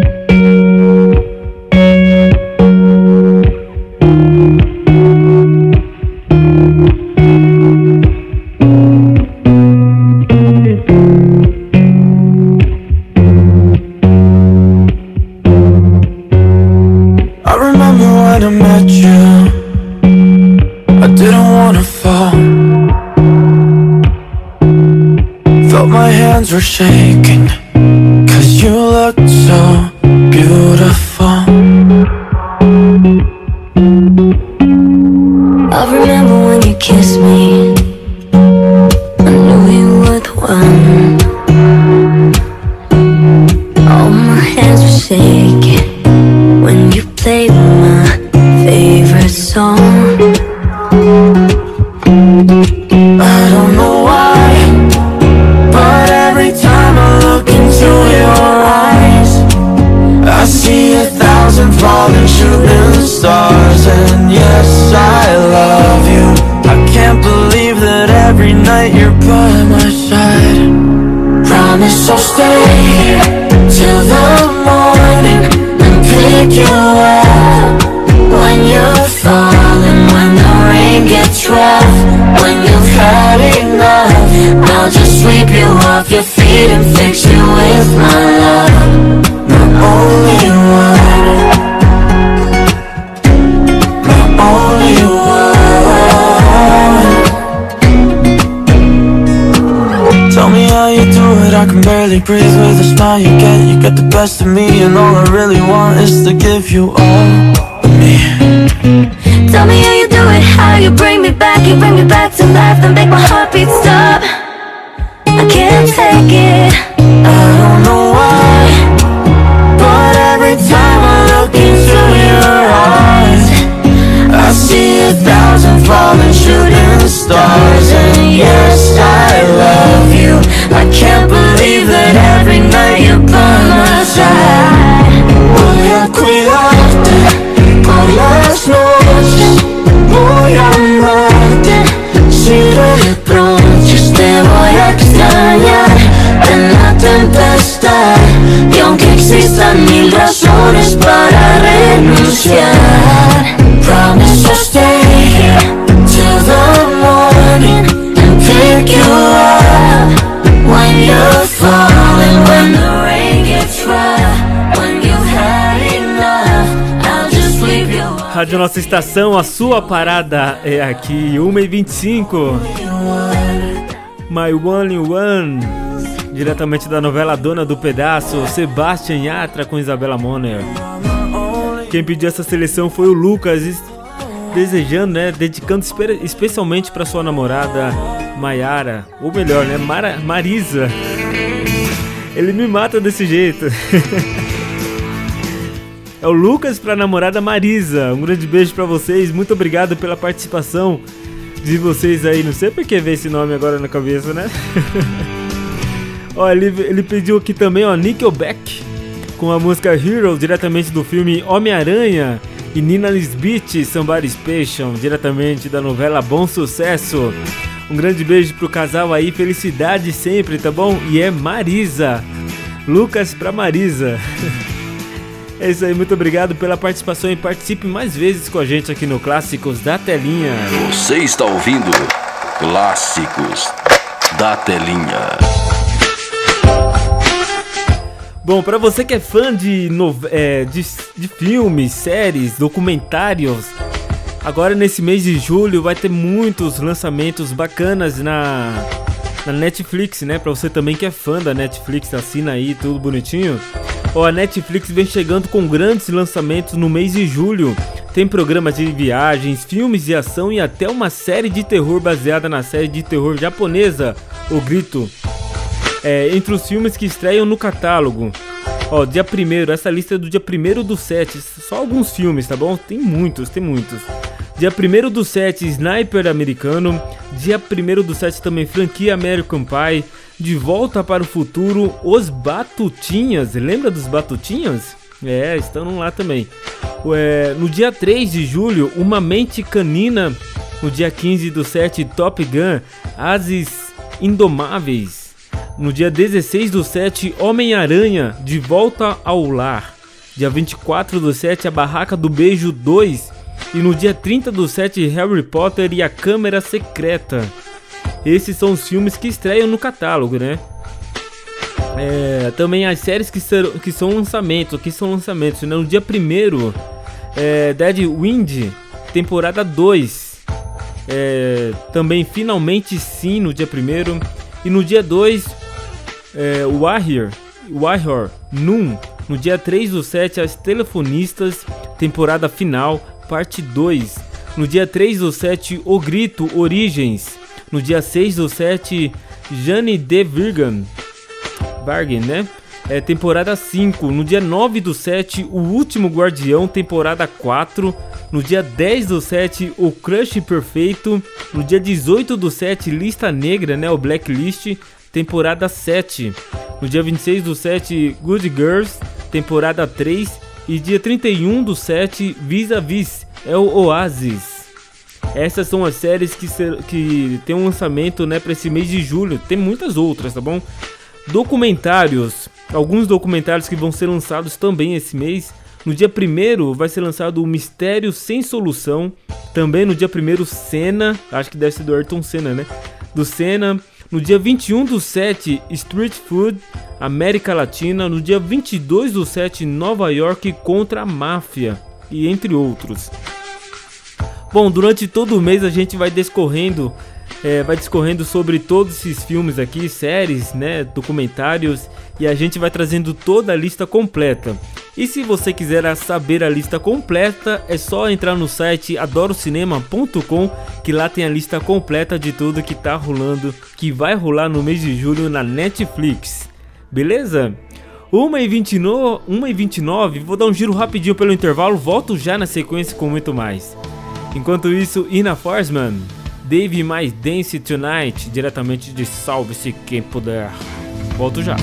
Speaker 14: You
Speaker 1: Nossa Estação, a sua parada é aqui, 1h25. My One in One, diretamente da novela Dona do Pedaço, Sebastian Yatra com Isabela Moner. Quem pediu essa seleção foi o Lucas, es- desejando, né, dedicando espe- especialmente para sua namorada Maiara, ou melhor, né, Mara- Marisa. Ele me mata desse jeito. É o Lucas pra namorada Marisa. Um grande beijo pra vocês. Muito obrigado pela participação de vocês aí. Não sei por que ver esse nome agora na cabeça, né? ó, ele, ele pediu aqui também, ó, Nickelback com a música Hero, diretamente do filme Homem-Aranha. E Nina Lisbeth, Somebody Special, diretamente da novela Bom Sucesso. Um grande beijo pro casal aí, felicidade sempre, tá bom? E é Marisa. Lucas pra Marisa. É isso aí, muito obrigado pela participação e participe mais vezes com a gente aqui no Clássicos da Telinha.
Speaker 15: Você está ouvindo Clássicos da Telinha.
Speaker 1: Bom, pra você que é fã de, é, de, de filmes, séries, documentários, agora nesse mês de julho vai ter muitos lançamentos bacanas na, na Netflix, né? Pra você também que é fã da Netflix, assina aí tudo bonitinho. Ó, a Netflix vem chegando com grandes lançamentos no mês de julho. Tem programas de viagens, filmes de ação e até uma série de terror baseada na série de terror japonesa, O Grito. É, entre os filmes que estreiam no catálogo. Ó, dia 1 essa lista é do dia 1 do 7, só alguns filmes, tá bom? Tem muitos, tem muitos. Dia 1 do 7, Sniper Americano. Dia 1 do 7 também, franquia American Pie. De Volta para o Futuro, Os Batutinhas. Lembra dos Batutinhas? É, estão lá também. É, no dia 3 de julho, Uma Mente Canina. No dia 15 do 7, Top Gun, Ases Indomáveis. No dia 16 do 7, Homem-Aranha, De Volta ao Lar. Dia 24 do 7, A Barraca do Beijo 2. E no dia 30 do 7, Harry Potter e a Câmara Secreta. Esses são os filmes que estreiam no catálogo, né? É, também as séries que, ser, que são lançamentos, aqui são lançamentos, né? No dia 1 é, Dead Wind, temporada 2. É, também finalmente sim no dia 1 E no dia 2, é, Warrior, Warrior Noon. No dia 3 do 7, As Telefonistas, temporada final, parte 2. No dia 3 do 7, O Grito, Origens. No dia 6 do 7, Jane de Virgan. Bargain, né? É, temporada 5. No dia 9 do 7, O Último Guardião, temporada 4. No dia 10 do 7, O Crush Perfeito. No dia 18 do 7, Lista Negra, né? O Blacklist, temporada 7. No dia 26 do 7, Good Girls, temporada 3. E dia 31 do 7, Vis a Vis, é o Oasis. Essas são as séries que, ser, que tem um lançamento né, para esse mês de julho. Tem muitas outras, tá bom? Documentários. Alguns documentários que vão ser lançados também esse mês.
Speaker 16: No dia 1 vai ser lançado o Mistério Sem Solução. Também no dia 1 Senna, acho que deve ser do Ayrton Senna, né? Do Senna. No dia 21 do 7, Street Food, América Latina. No dia 22 do 7, Nova York contra a Máfia. E entre outros. Bom, durante todo o mês a gente vai discorrendo, é, vai discorrendo sobre todos esses filmes aqui, séries, né, documentários e a gente vai trazendo toda a lista completa. E se você quiser saber a lista completa, é só entrar no site adorocinema.com que lá tem a lista completa de tudo que tá rolando, que vai rolar no mês de julho na Netflix. Beleza? 1h29, 1h29, vou dar um giro rapidinho pelo intervalo, volto já na sequência com muito mais. Enquanto isso, Ina Forsman, Dave mais Dance Tonight, diretamente de Salve-se Quem Puder. Volto já.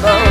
Speaker 15: trouble.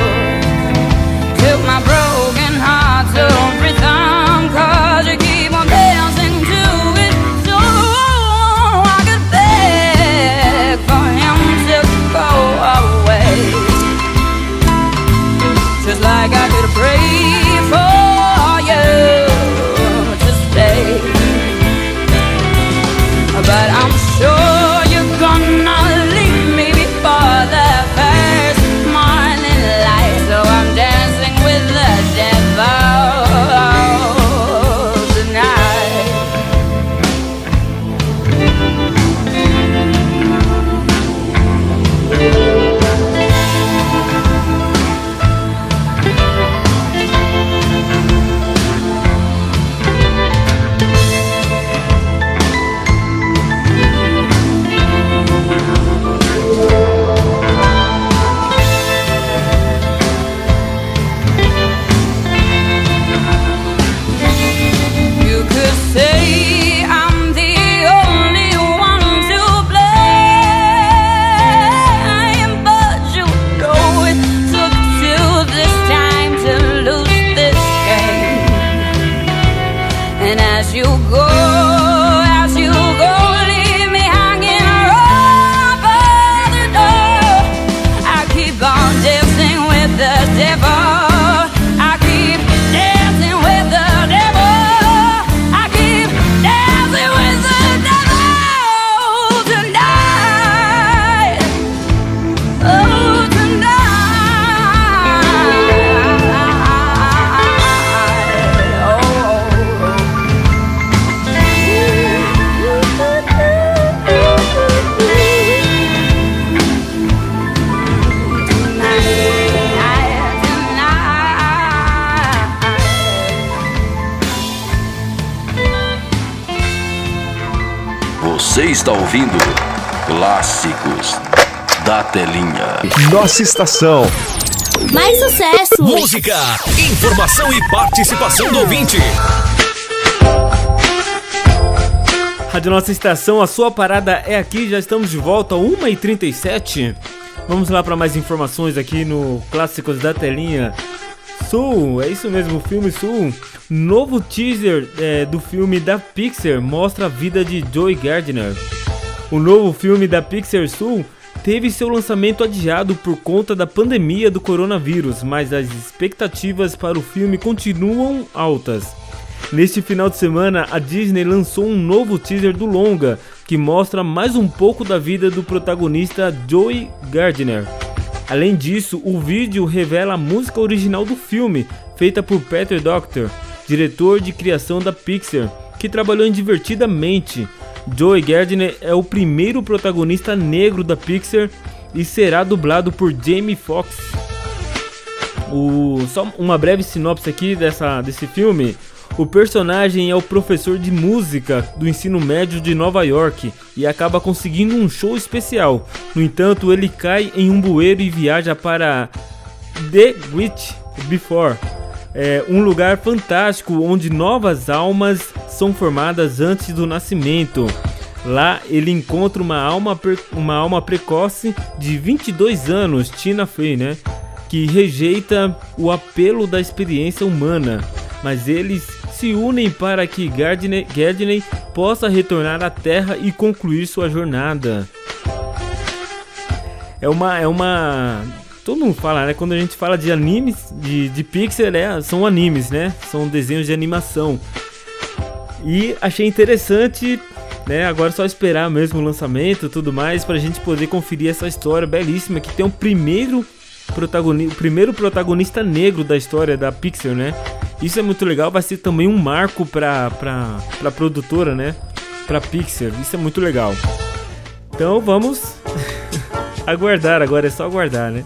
Speaker 9: Nossa estação.
Speaker 5: Mais sucesso!
Speaker 17: Música, informação e participação do ouvinte.
Speaker 1: Rádio Nossa Estação, a sua parada é aqui, já estamos de volta, 1h37. Vamos lá para mais informações aqui no Clássicos da Telinha. Sul, é isso mesmo, o filme Sul. Novo teaser é, do filme da Pixar mostra a vida de Joey Gardner. O novo filme da Pixar Sul teve seu lançamento adiado por conta da pandemia do coronavírus, mas as expectativas para o filme continuam altas. Neste final de semana, a Disney lançou um novo teaser do longa, que mostra mais um pouco da vida do protagonista Joey Gardner. Além disso, o vídeo revela a música original do filme, feita por Peter Doctor, diretor de criação da Pixar, que trabalhou em Divertidamente. Joey Gardner é o primeiro protagonista negro da Pixar e será dublado por Jamie Foxx. O, só uma breve sinopse aqui dessa, desse filme. O personagem é o professor de música do ensino médio de Nova York e acaba conseguindo um show especial. No entanto, ele cai em um bueiro e viaja para The Witch Before, é um lugar fantástico onde novas almas são formadas antes do nascimento. Lá ele encontra uma alma, uma alma precoce de 22 anos, Tina Fey, né? Que rejeita o apelo da experiência humana, mas eles se unem para que Gardner, Gardner possa retornar à Terra e concluir sua jornada. É uma, é uma, todo mundo fala, né? Quando a gente fala de animes, de, de pixel, é, são animes, né? São desenhos de animação. E achei interessante, né? Agora é só esperar mesmo o lançamento, tudo mais, para a gente poder conferir essa história belíssima que tem o primeiro protagonista, o primeiro protagonista negro da história da Pixar, né? Isso é muito legal, vai ser também um marco para pra, pra produtora, né? Pra Pixar, isso é muito legal. Então vamos aguardar, agora é só aguardar, né?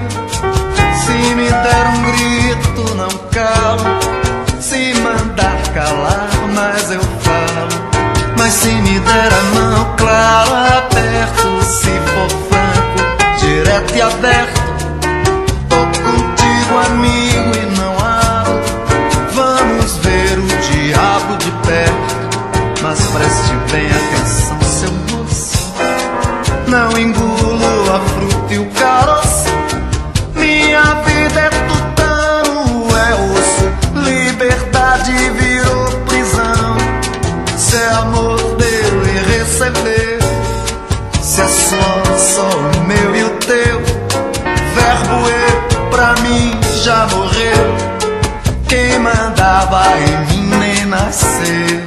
Speaker 1: estava em mim nem nasceu.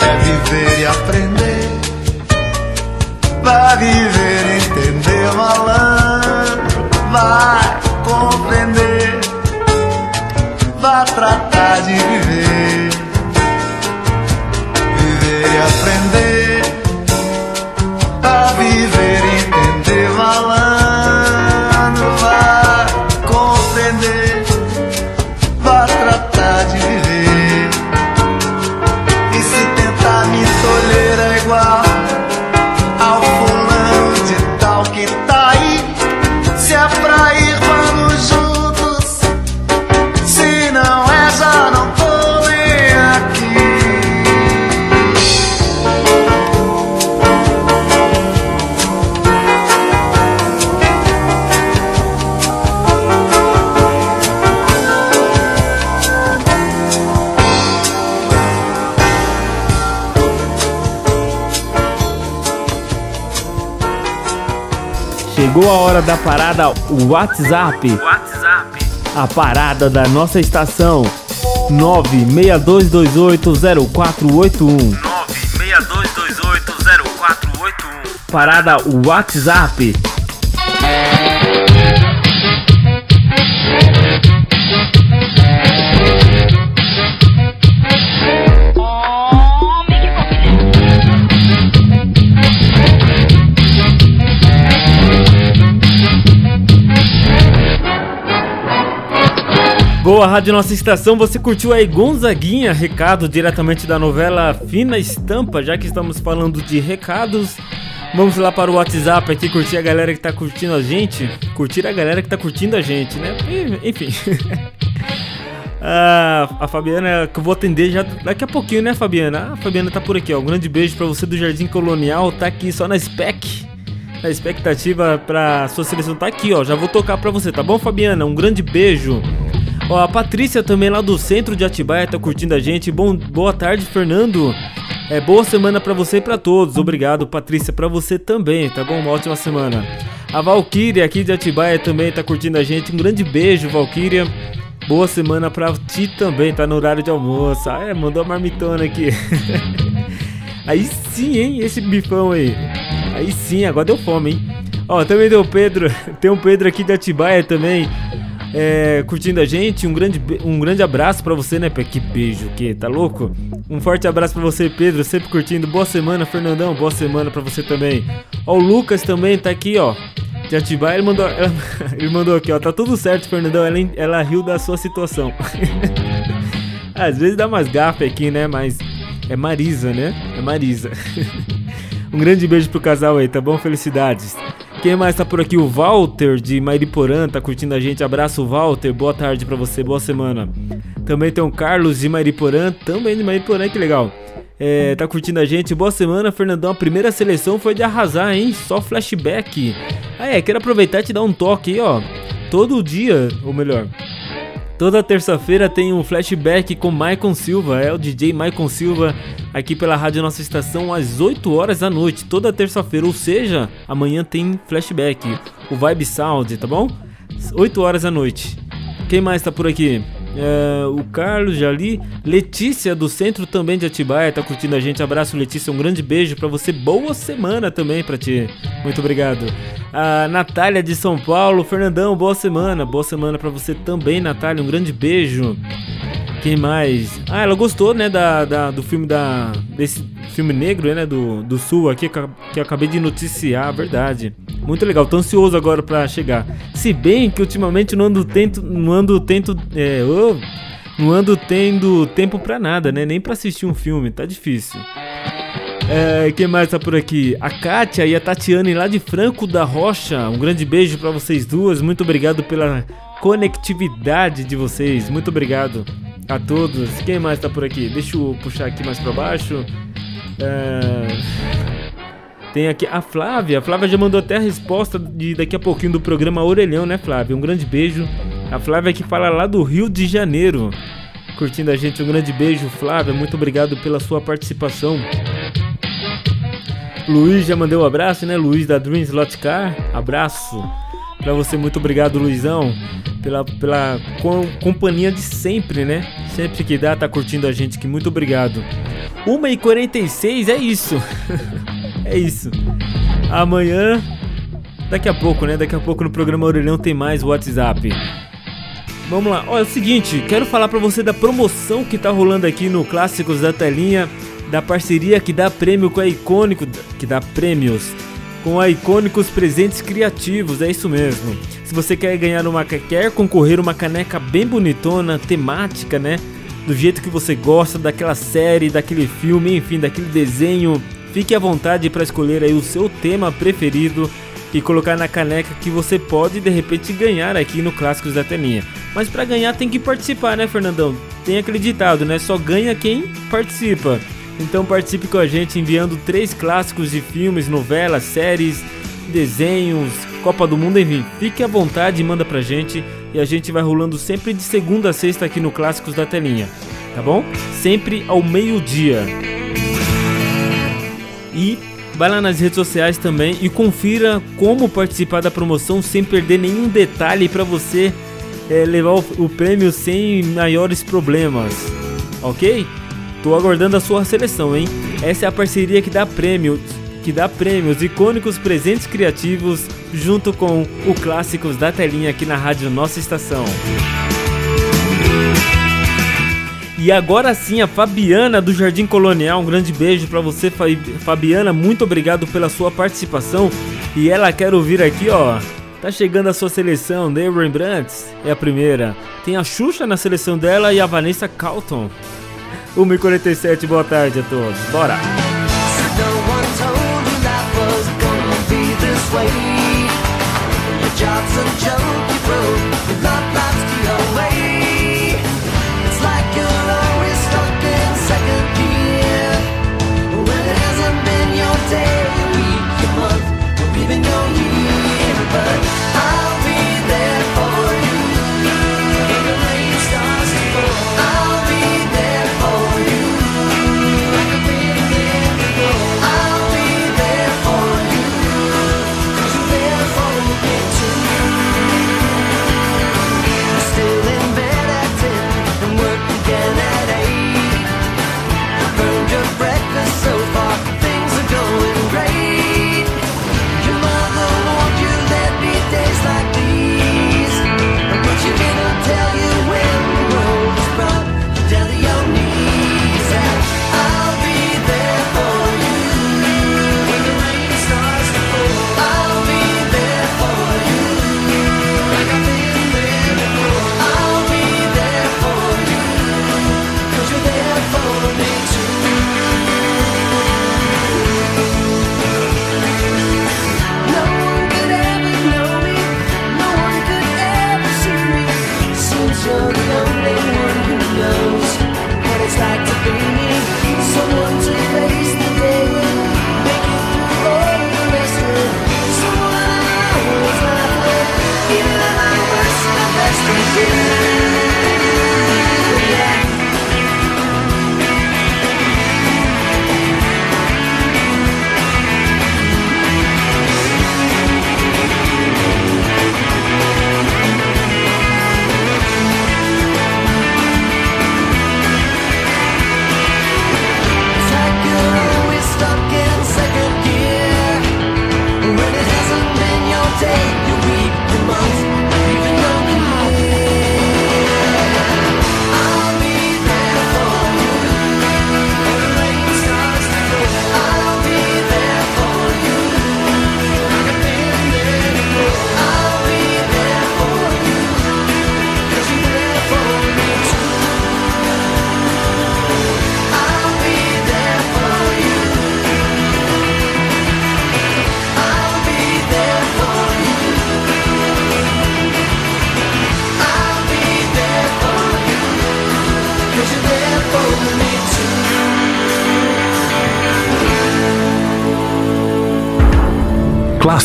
Speaker 1: É viver e aprender, vai viver, entender, malandro, vai. Chegou a hora da parada WhatsApp. WhatsApp. A parada da nossa estação. 962280481. 962280481. parada WhatsApp. Boa, Rádio Nossa Estação, você curtiu aí Gonzaguinha, recado diretamente da novela Fina Estampa, já que estamos falando de recados. Vamos lá para o WhatsApp aqui curtir a galera que tá curtindo a gente. Curtir a galera que tá curtindo a gente, né? Enfim. ah, a Fabiana, que eu vou atender já daqui a pouquinho, né, Fabiana? Ah, a Fabiana tá por aqui, ó. Um grande beijo para você do Jardim Colonial, tá aqui só na spec. Na expectativa pra sua seleção tá aqui, ó. Já vou tocar pra você, tá bom, Fabiana? Um grande beijo. Ó, a Patrícia também lá do centro de Atibaia tá curtindo a gente. Bom, boa tarde, Fernando. É boa semana para você e para todos. Obrigado, Patrícia, para você também, tá bom? Uma ótima semana. A Valkyria aqui de Atibaia também tá curtindo a gente. Um grande beijo, Valkyria. Boa semana pra ti também, tá no horário de almoço. Ah, é, mandou a marmitona aqui. aí sim, hein? Esse bifão aí. Aí sim, agora deu fome, hein? Ó, também deu Pedro. Tem um Pedro aqui de Atibaia também é, curtindo a gente. Um grande, um grande abraço para você, né? Que beijo, que tá louco? Um forte abraço para você, Pedro, sempre curtindo. Boa semana, Fernandão. Boa semana para você também. Ó, o Lucas também tá aqui, ó. De Atibaia, ele mandou, ela, ele mandou aqui, ó. Tá tudo certo, Fernandão. Ela, ela riu da sua situação. Às vezes dá umas gafas aqui, né? Mas é Marisa, né? É Marisa. um grande beijo pro casal aí, tá bom? Felicidades. Quem mais tá por aqui? O Walter de Mairiporã tá curtindo a gente. Abraço, Walter. Boa tarde para você, boa semana. Também tem o Carlos de Mairiporã, também de Mairiporã, que legal. É, tá curtindo a gente. Boa semana, Fernandão. A primeira seleção foi de arrasar, hein? Só flashback. Ah, é, quero aproveitar e te dar um toque aí, ó. Todo dia, ou melhor, Toda terça-feira tem um flashback com Maicon Silva, é o DJ Maicon Silva, aqui pela Rádio Nossa Estação às 8 horas da noite, toda terça-feira, ou seja, amanhã tem flashback, o Vibe Sound, tá bom? 8 horas da noite. Quem mais tá por aqui? É, o Carlos Jali, Letícia do centro também de Atibaia tá curtindo a gente. Abraço, Letícia. Um grande beijo para você. Boa semana também para ti. Muito obrigado. A Natália de São Paulo, Fernandão, boa semana. Boa semana para você também, Natália. Um grande beijo. Quem mais? Ah, ela gostou, né, da, da, do filme da desse filme negro, né, do, do Sul aqui que eu acabei de noticiar, verdade. Muito legal, tô ansioso agora para chegar. Se bem que ultimamente não ando tento, não ando tento, é, oh, não ando tendo tempo para nada, né, nem para assistir um filme, tá difícil. É, quem mais tá por aqui? A Kátia e a Tatiane lá de Franco da Rocha. Um grande beijo para vocês duas. Muito obrigado pela conectividade de vocês. Muito obrigado a todos. Quem mais tá por aqui? Deixa eu puxar aqui mais para baixo. É... Tem aqui a Flávia. A Flávia já mandou até a resposta de daqui a pouquinho do programa Orelhão, né, Flávia? Um grande beijo. A Flávia que fala lá do Rio de Janeiro. Curtindo a gente, um grande beijo, Flávia. Muito obrigado pela sua participação. Luiz já mandou um abraço, né? Luiz da Dream Slot Car. Abraço para você, muito obrigado, Luizão, pela, pela com, companhia de sempre, né? Sempre que dá, tá curtindo a gente, que muito obrigado. 1h46, é isso. é isso. Amanhã, daqui a pouco, né? Daqui a pouco no programa Orelhão tem mais WhatsApp. Vamos lá, olha é o seguinte, quero falar para você da promoção que tá rolando aqui no Clássicos da Telinha, da parceria que dá prêmio com a Icônico, que dá prêmios com a Icônicos Presentes Criativos, é isso mesmo. Se você quer ganhar uma quer concorrer uma caneca bem bonitona, temática, né? Do jeito que você gosta daquela série, daquele filme, enfim, daquele desenho, fique à vontade para escolher aí o seu tema preferido e colocar na caneca que você pode de repente ganhar aqui no Clássicos da Telinha. Mas para ganhar tem que participar, né, Fernandão? Tem aquele ditado, né? Só ganha quem participa. Então participe com a gente enviando três clássicos de filmes, novelas, séries, desenhos, Copa do Mundo, enfim. Fique à vontade e manda pra gente e a gente vai rolando sempre de segunda a sexta aqui no Clássicos da Telinha, tá bom? Sempre ao meio-dia. E vai lá nas redes sociais também e confira como participar da promoção sem perder nenhum detalhe para você é, levar o, o prêmio sem maiores problemas, ok? Tô aguardando a sua seleção, hein? Essa é a parceria que dá prêmio.
Speaker 18: que dá prêmios icônicos presentes criativos junto com o Clássicos da Telinha aqui na Rádio Nossa Estação. E agora sim, a Fabiana do Jardim Colonial. Um grande beijo para você, Fabiana. Muito obrigado pela sua participação. E ela quer ouvir aqui, ó. Tá chegando a sua seleção, The Rembrandts é a primeira. Tem a Xuxa na seleção dela e a Vanessa Calton. 1h47, boa tarde a todos. Bora! job's a joke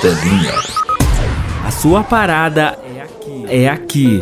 Speaker 15: Telinha.
Speaker 11: A sua parada é aqui. É aqui.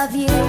Speaker 11: love you.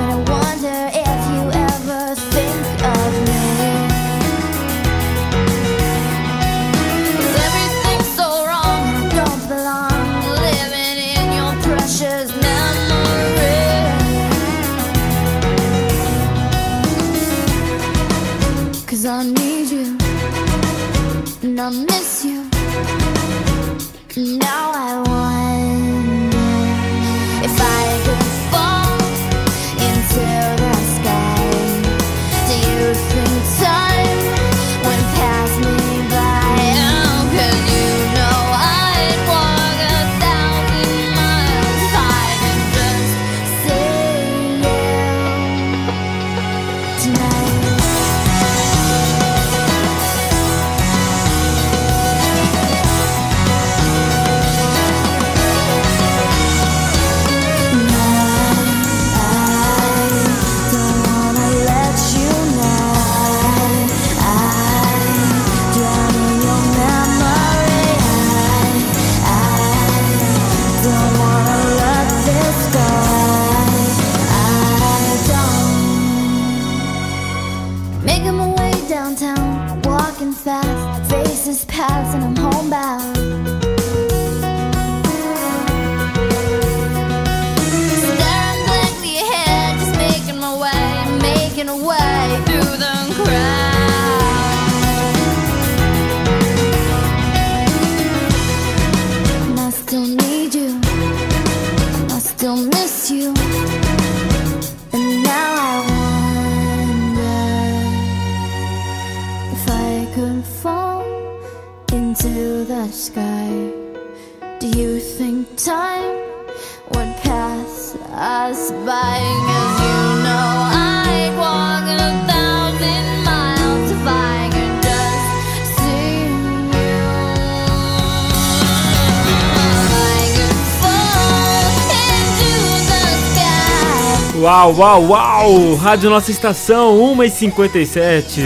Speaker 11: Uau, uau, uau! Rádio Nossa Estação, 1h57.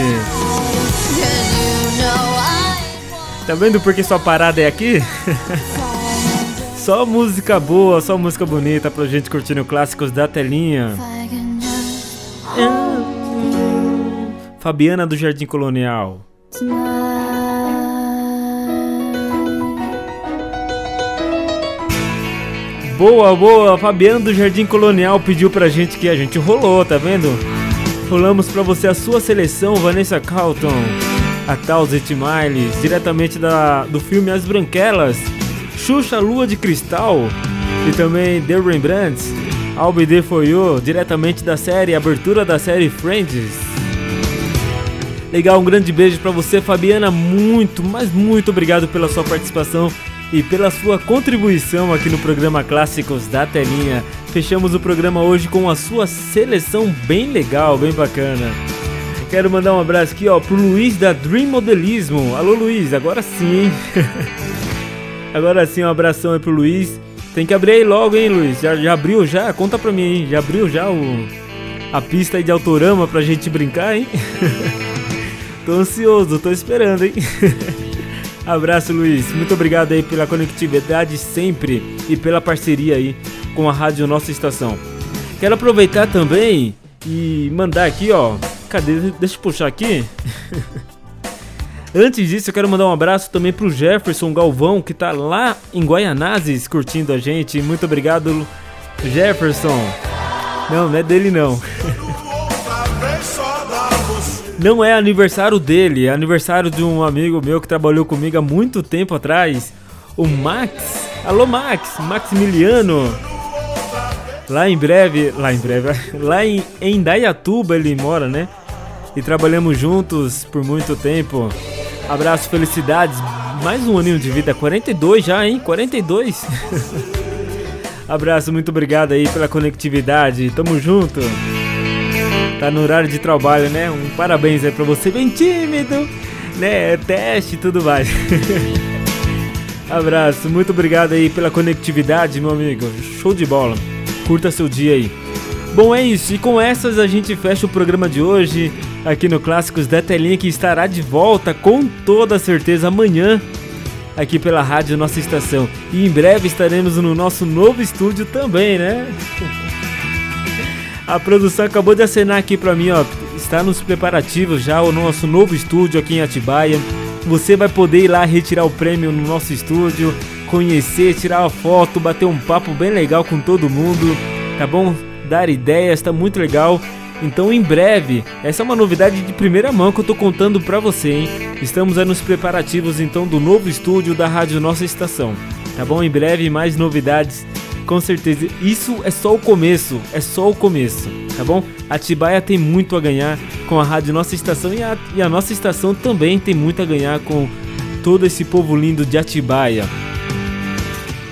Speaker 11: Tá vendo porque sua parada é aqui? só música boa, só música bonita pra gente curtindo clássicos da telinha. Fabiana do Jardim Colonial. Boa, boa. Fabiano do Jardim Colonial pediu pra gente que a gente rolou, tá vendo? Rolamos pra você a sua seleção, Vanessa Carlton, a Thousand Miles, diretamente da, do filme As Branquelas, Xuxa Lua de Cristal e também The Rembrandts, I'll Be There For You, diretamente da série, abertura da série Friends. Legal, um grande beijo pra você, Fabiana. Muito, mas muito obrigado pela sua participação e pela sua contribuição aqui no programa Clássicos da Telinha. Fechamos o programa hoje com a sua seleção bem legal, bem bacana. Quero mandar um abraço aqui ó, pro Luiz da Dream Modelismo. Alô Luiz, agora sim, hein? agora sim, um abração aí pro Luiz. Tem que abrir aí logo, hein, Luiz? Já, já abriu já? Conta pra mim, hein? Já abriu já o, a pista aí de Autorama pra gente brincar, hein? tô ansioso, tô esperando, hein? Abraço, Luiz. Muito obrigado aí pela conectividade sempre e pela parceria aí com a Rádio Nossa Estação. Quero aproveitar também
Speaker 1: e mandar aqui, ó. Cadê? Deixa eu puxar aqui. Antes disso, eu quero mandar um abraço também pro Jefferson Galvão, que tá lá em Guaianazes curtindo a gente. Muito obrigado, Jefferson. Não, não é dele não. Não é aniversário dele, é aniversário de um amigo meu que trabalhou comigo há muito tempo atrás, o Max. Alô Max, Maximiliano. Lá em breve, lá em breve, lá em, em Dayatuba ele mora, né? E trabalhamos juntos por muito tempo. Abraço, felicidades. Mais um aninho de vida, 42 já, hein? 42. Abraço, muito obrigado aí pela conectividade. Tamo junto. Tá no horário de trabalho, né? Um parabéns aí pra você, bem tímido, né? Teste e tudo mais. Abraço, muito obrigado aí pela conectividade, meu amigo. Show de bola. Curta seu dia aí. Bom, é isso. E com essas a gente fecha o programa de hoje aqui no Clássicos da Telinha que estará de volta com toda certeza amanhã aqui pela rádio Nossa Estação. E em breve estaremos no nosso novo estúdio também, né? A produção acabou de acenar aqui para mim, ó. Está nos preparativos já o nosso novo estúdio aqui em Atibaia. Você vai poder ir lá retirar o prêmio no nosso estúdio, conhecer, tirar uma foto, bater um papo bem legal com todo mundo, tá bom? Dar ideias, tá muito legal. Então, em breve, essa é uma novidade de primeira mão que eu tô contando pra você, hein? Estamos aí nos preparativos então do novo estúdio da Rádio Nossa Estação. Tá bom? Em breve mais novidades com certeza. Isso é só o começo, é só o começo, tá bom? Atibaia tem muito a ganhar com a rádio Nossa Estação e a, e a nossa estação também tem muito a ganhar com todo esse povo lindo de Atibaia.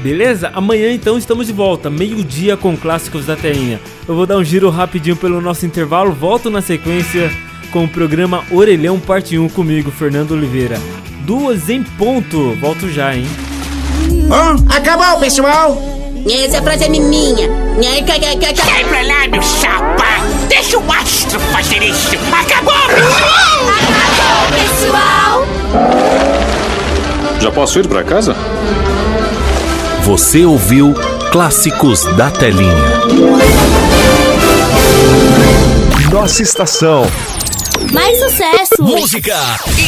Speaker 1: Beleza? Amanhã então estamos de volta, meio-dia com clássicos da telinha. Eu vou dar um giro rapidinho pelo nosso intervalo, volto na sequência com o programa Orelhão Parte 1 comigo, Fernando Oliveira. Duas em ponto, volto já, hein?
Speaker 19: acabou, pessoal! Essa frase é minha.
Speaker 20: Sai pra lá, meu chapa! Deixa o astro fazer isso! Acabou!
Speaker 21: Acabou, pessoal!
Speaker 22: Já posso ir pra casa?
Speaker 4: Você ouviu Clássicos da Telinha.
Speaker 9: Nossa estação
Speaker 5: mais sucesso!
Speaker 17: Música,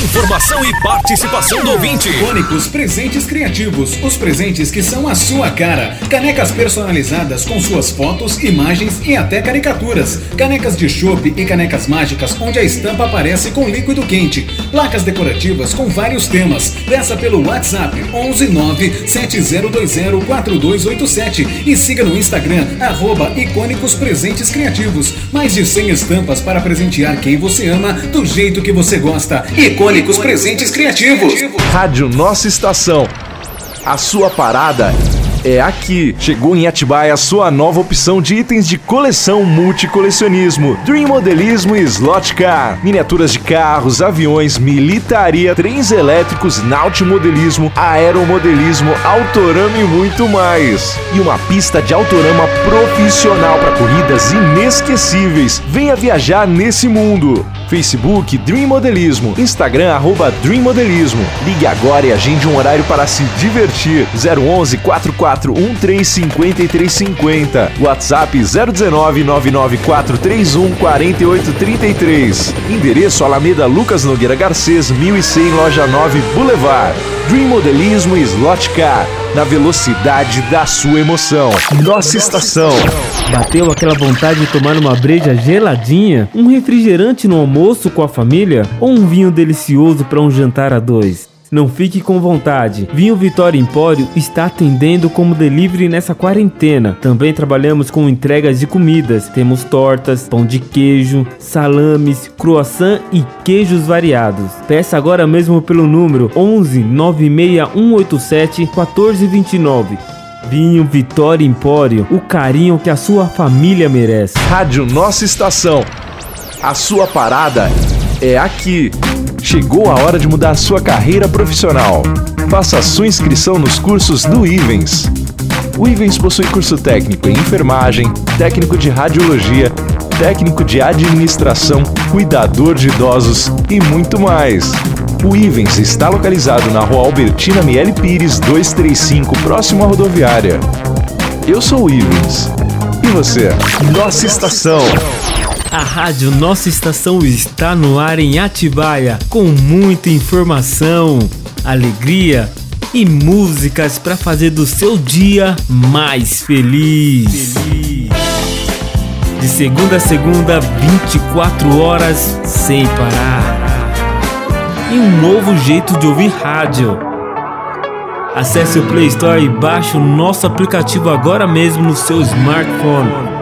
Speaker 17: informação e participação do ouvinte.
Speaker 23: Icônicos Presentes Criativos. Os presentes que são a sua cara. Canecas personalizadas com suas fotos, imagens e até caricaturas. Canecas de chopp e canecas mágicas onde a estampa aparece com líquido quente. Placas decorativas com vários temas. Peça pelo WhatsApp 11970204287 e siga no Instagram arroba Icônicos Presentes Criativos. Mais de 100 estampas para presentear quem você ama do jeito que você gosta. Icônicos presentes criativos.
Speaker 9: Rádio Nossa Estação. A sua parada é aqui. Chegou em Atibaia a sua nova opção de itens de coleção multicolecionismo, Dream Modelismo e Slot Car. Miniaturas de carros, aviões, militaria, trens elétricos, nautimodelismo, aeromodelismo, autorama e muito mais. E uma pista de autorama profissional para corridas inesquecíveis. Venha viajar nesse mundo. Facebook Dream Modelismo, Instagram arroba Dream Modelismo. Ligue agora e agende um horário para se divertir. 011 44 13 53 50. WhatsApp 019 994 31 48 33. Endereço Alameda Lucas Nogueira Garcês, 1100 Loja 9 Boulevard. Dream Modelismo e Slot Car na velocidade da sua emoção. Nossa estação.
Speaker 1: Bateu aquela vontade de tomar uma breja geladinha, um refrigerante no almoço com a família ou um vinho delicioso para um jantar a dois? Não fique com vontade. Vinho Vitória Empório está atendendo como delivery nessa quarentena. Também trabalhamos com entregas de comidas. Temos tortas, pão de queijo, salames, croissant e queijos variados. Peça agora mesmo pelo número 11 96187 1429. Vinho Vitória Empório, o carinho que a sua família merece.
Speaker 9: Rádio Nossa Estação. A sua parada é aqui. Chegou a hora de mudar a sua carreira profissional. Faça a sua inscrição nos cursos do Ivens. O Ivens possui curso técnico em enfermagem, técnico de radiologia, técnico de administração, cuidador de idosos e muito mais. O Ivens está localizado na rua Albertina Miele Pires 235, próximo à rodoviária. Eu sou o Ivens. E você? Nossa estação.
Speaker 1: A rádio Nossa Estação está no ar em Atibaia com muita informação, alegria e músicas para fazer do seu dia mais feliz. De segunda a segunda, 24 horas sem parar. E um novo jeito de ouvir rádio. Acesse o Play Store e baixe o nosso aplicativo agora mesmo no seu smartphone.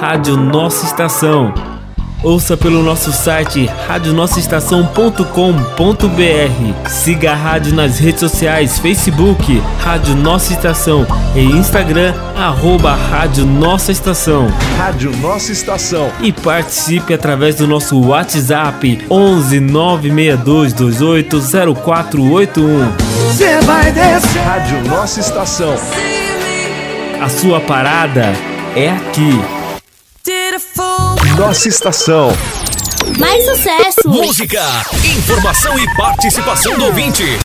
Speaker 1: Rádio Nossa Estação. Ouça pelo nosso site radionossaestação.com.br. Siga a rádio nas redes sociais, Facebook, Rádio Nossa Estação e Instagram, arroba Rádio Nossa Estação.
Speaker 9: Rádio Nossa Estação.
Speaker 1: E participe através do nosso WhatsApp 11 962 28 0481.
Speaker 9: Você vai descer. Rádio Nossa Estação.
Speaker 1: A sua parada é aqui.
Speaker 9: Nossa estação.
Speaker 5: Mais sucesso!
Speaker 17: Música, informação e participação do ouvinte.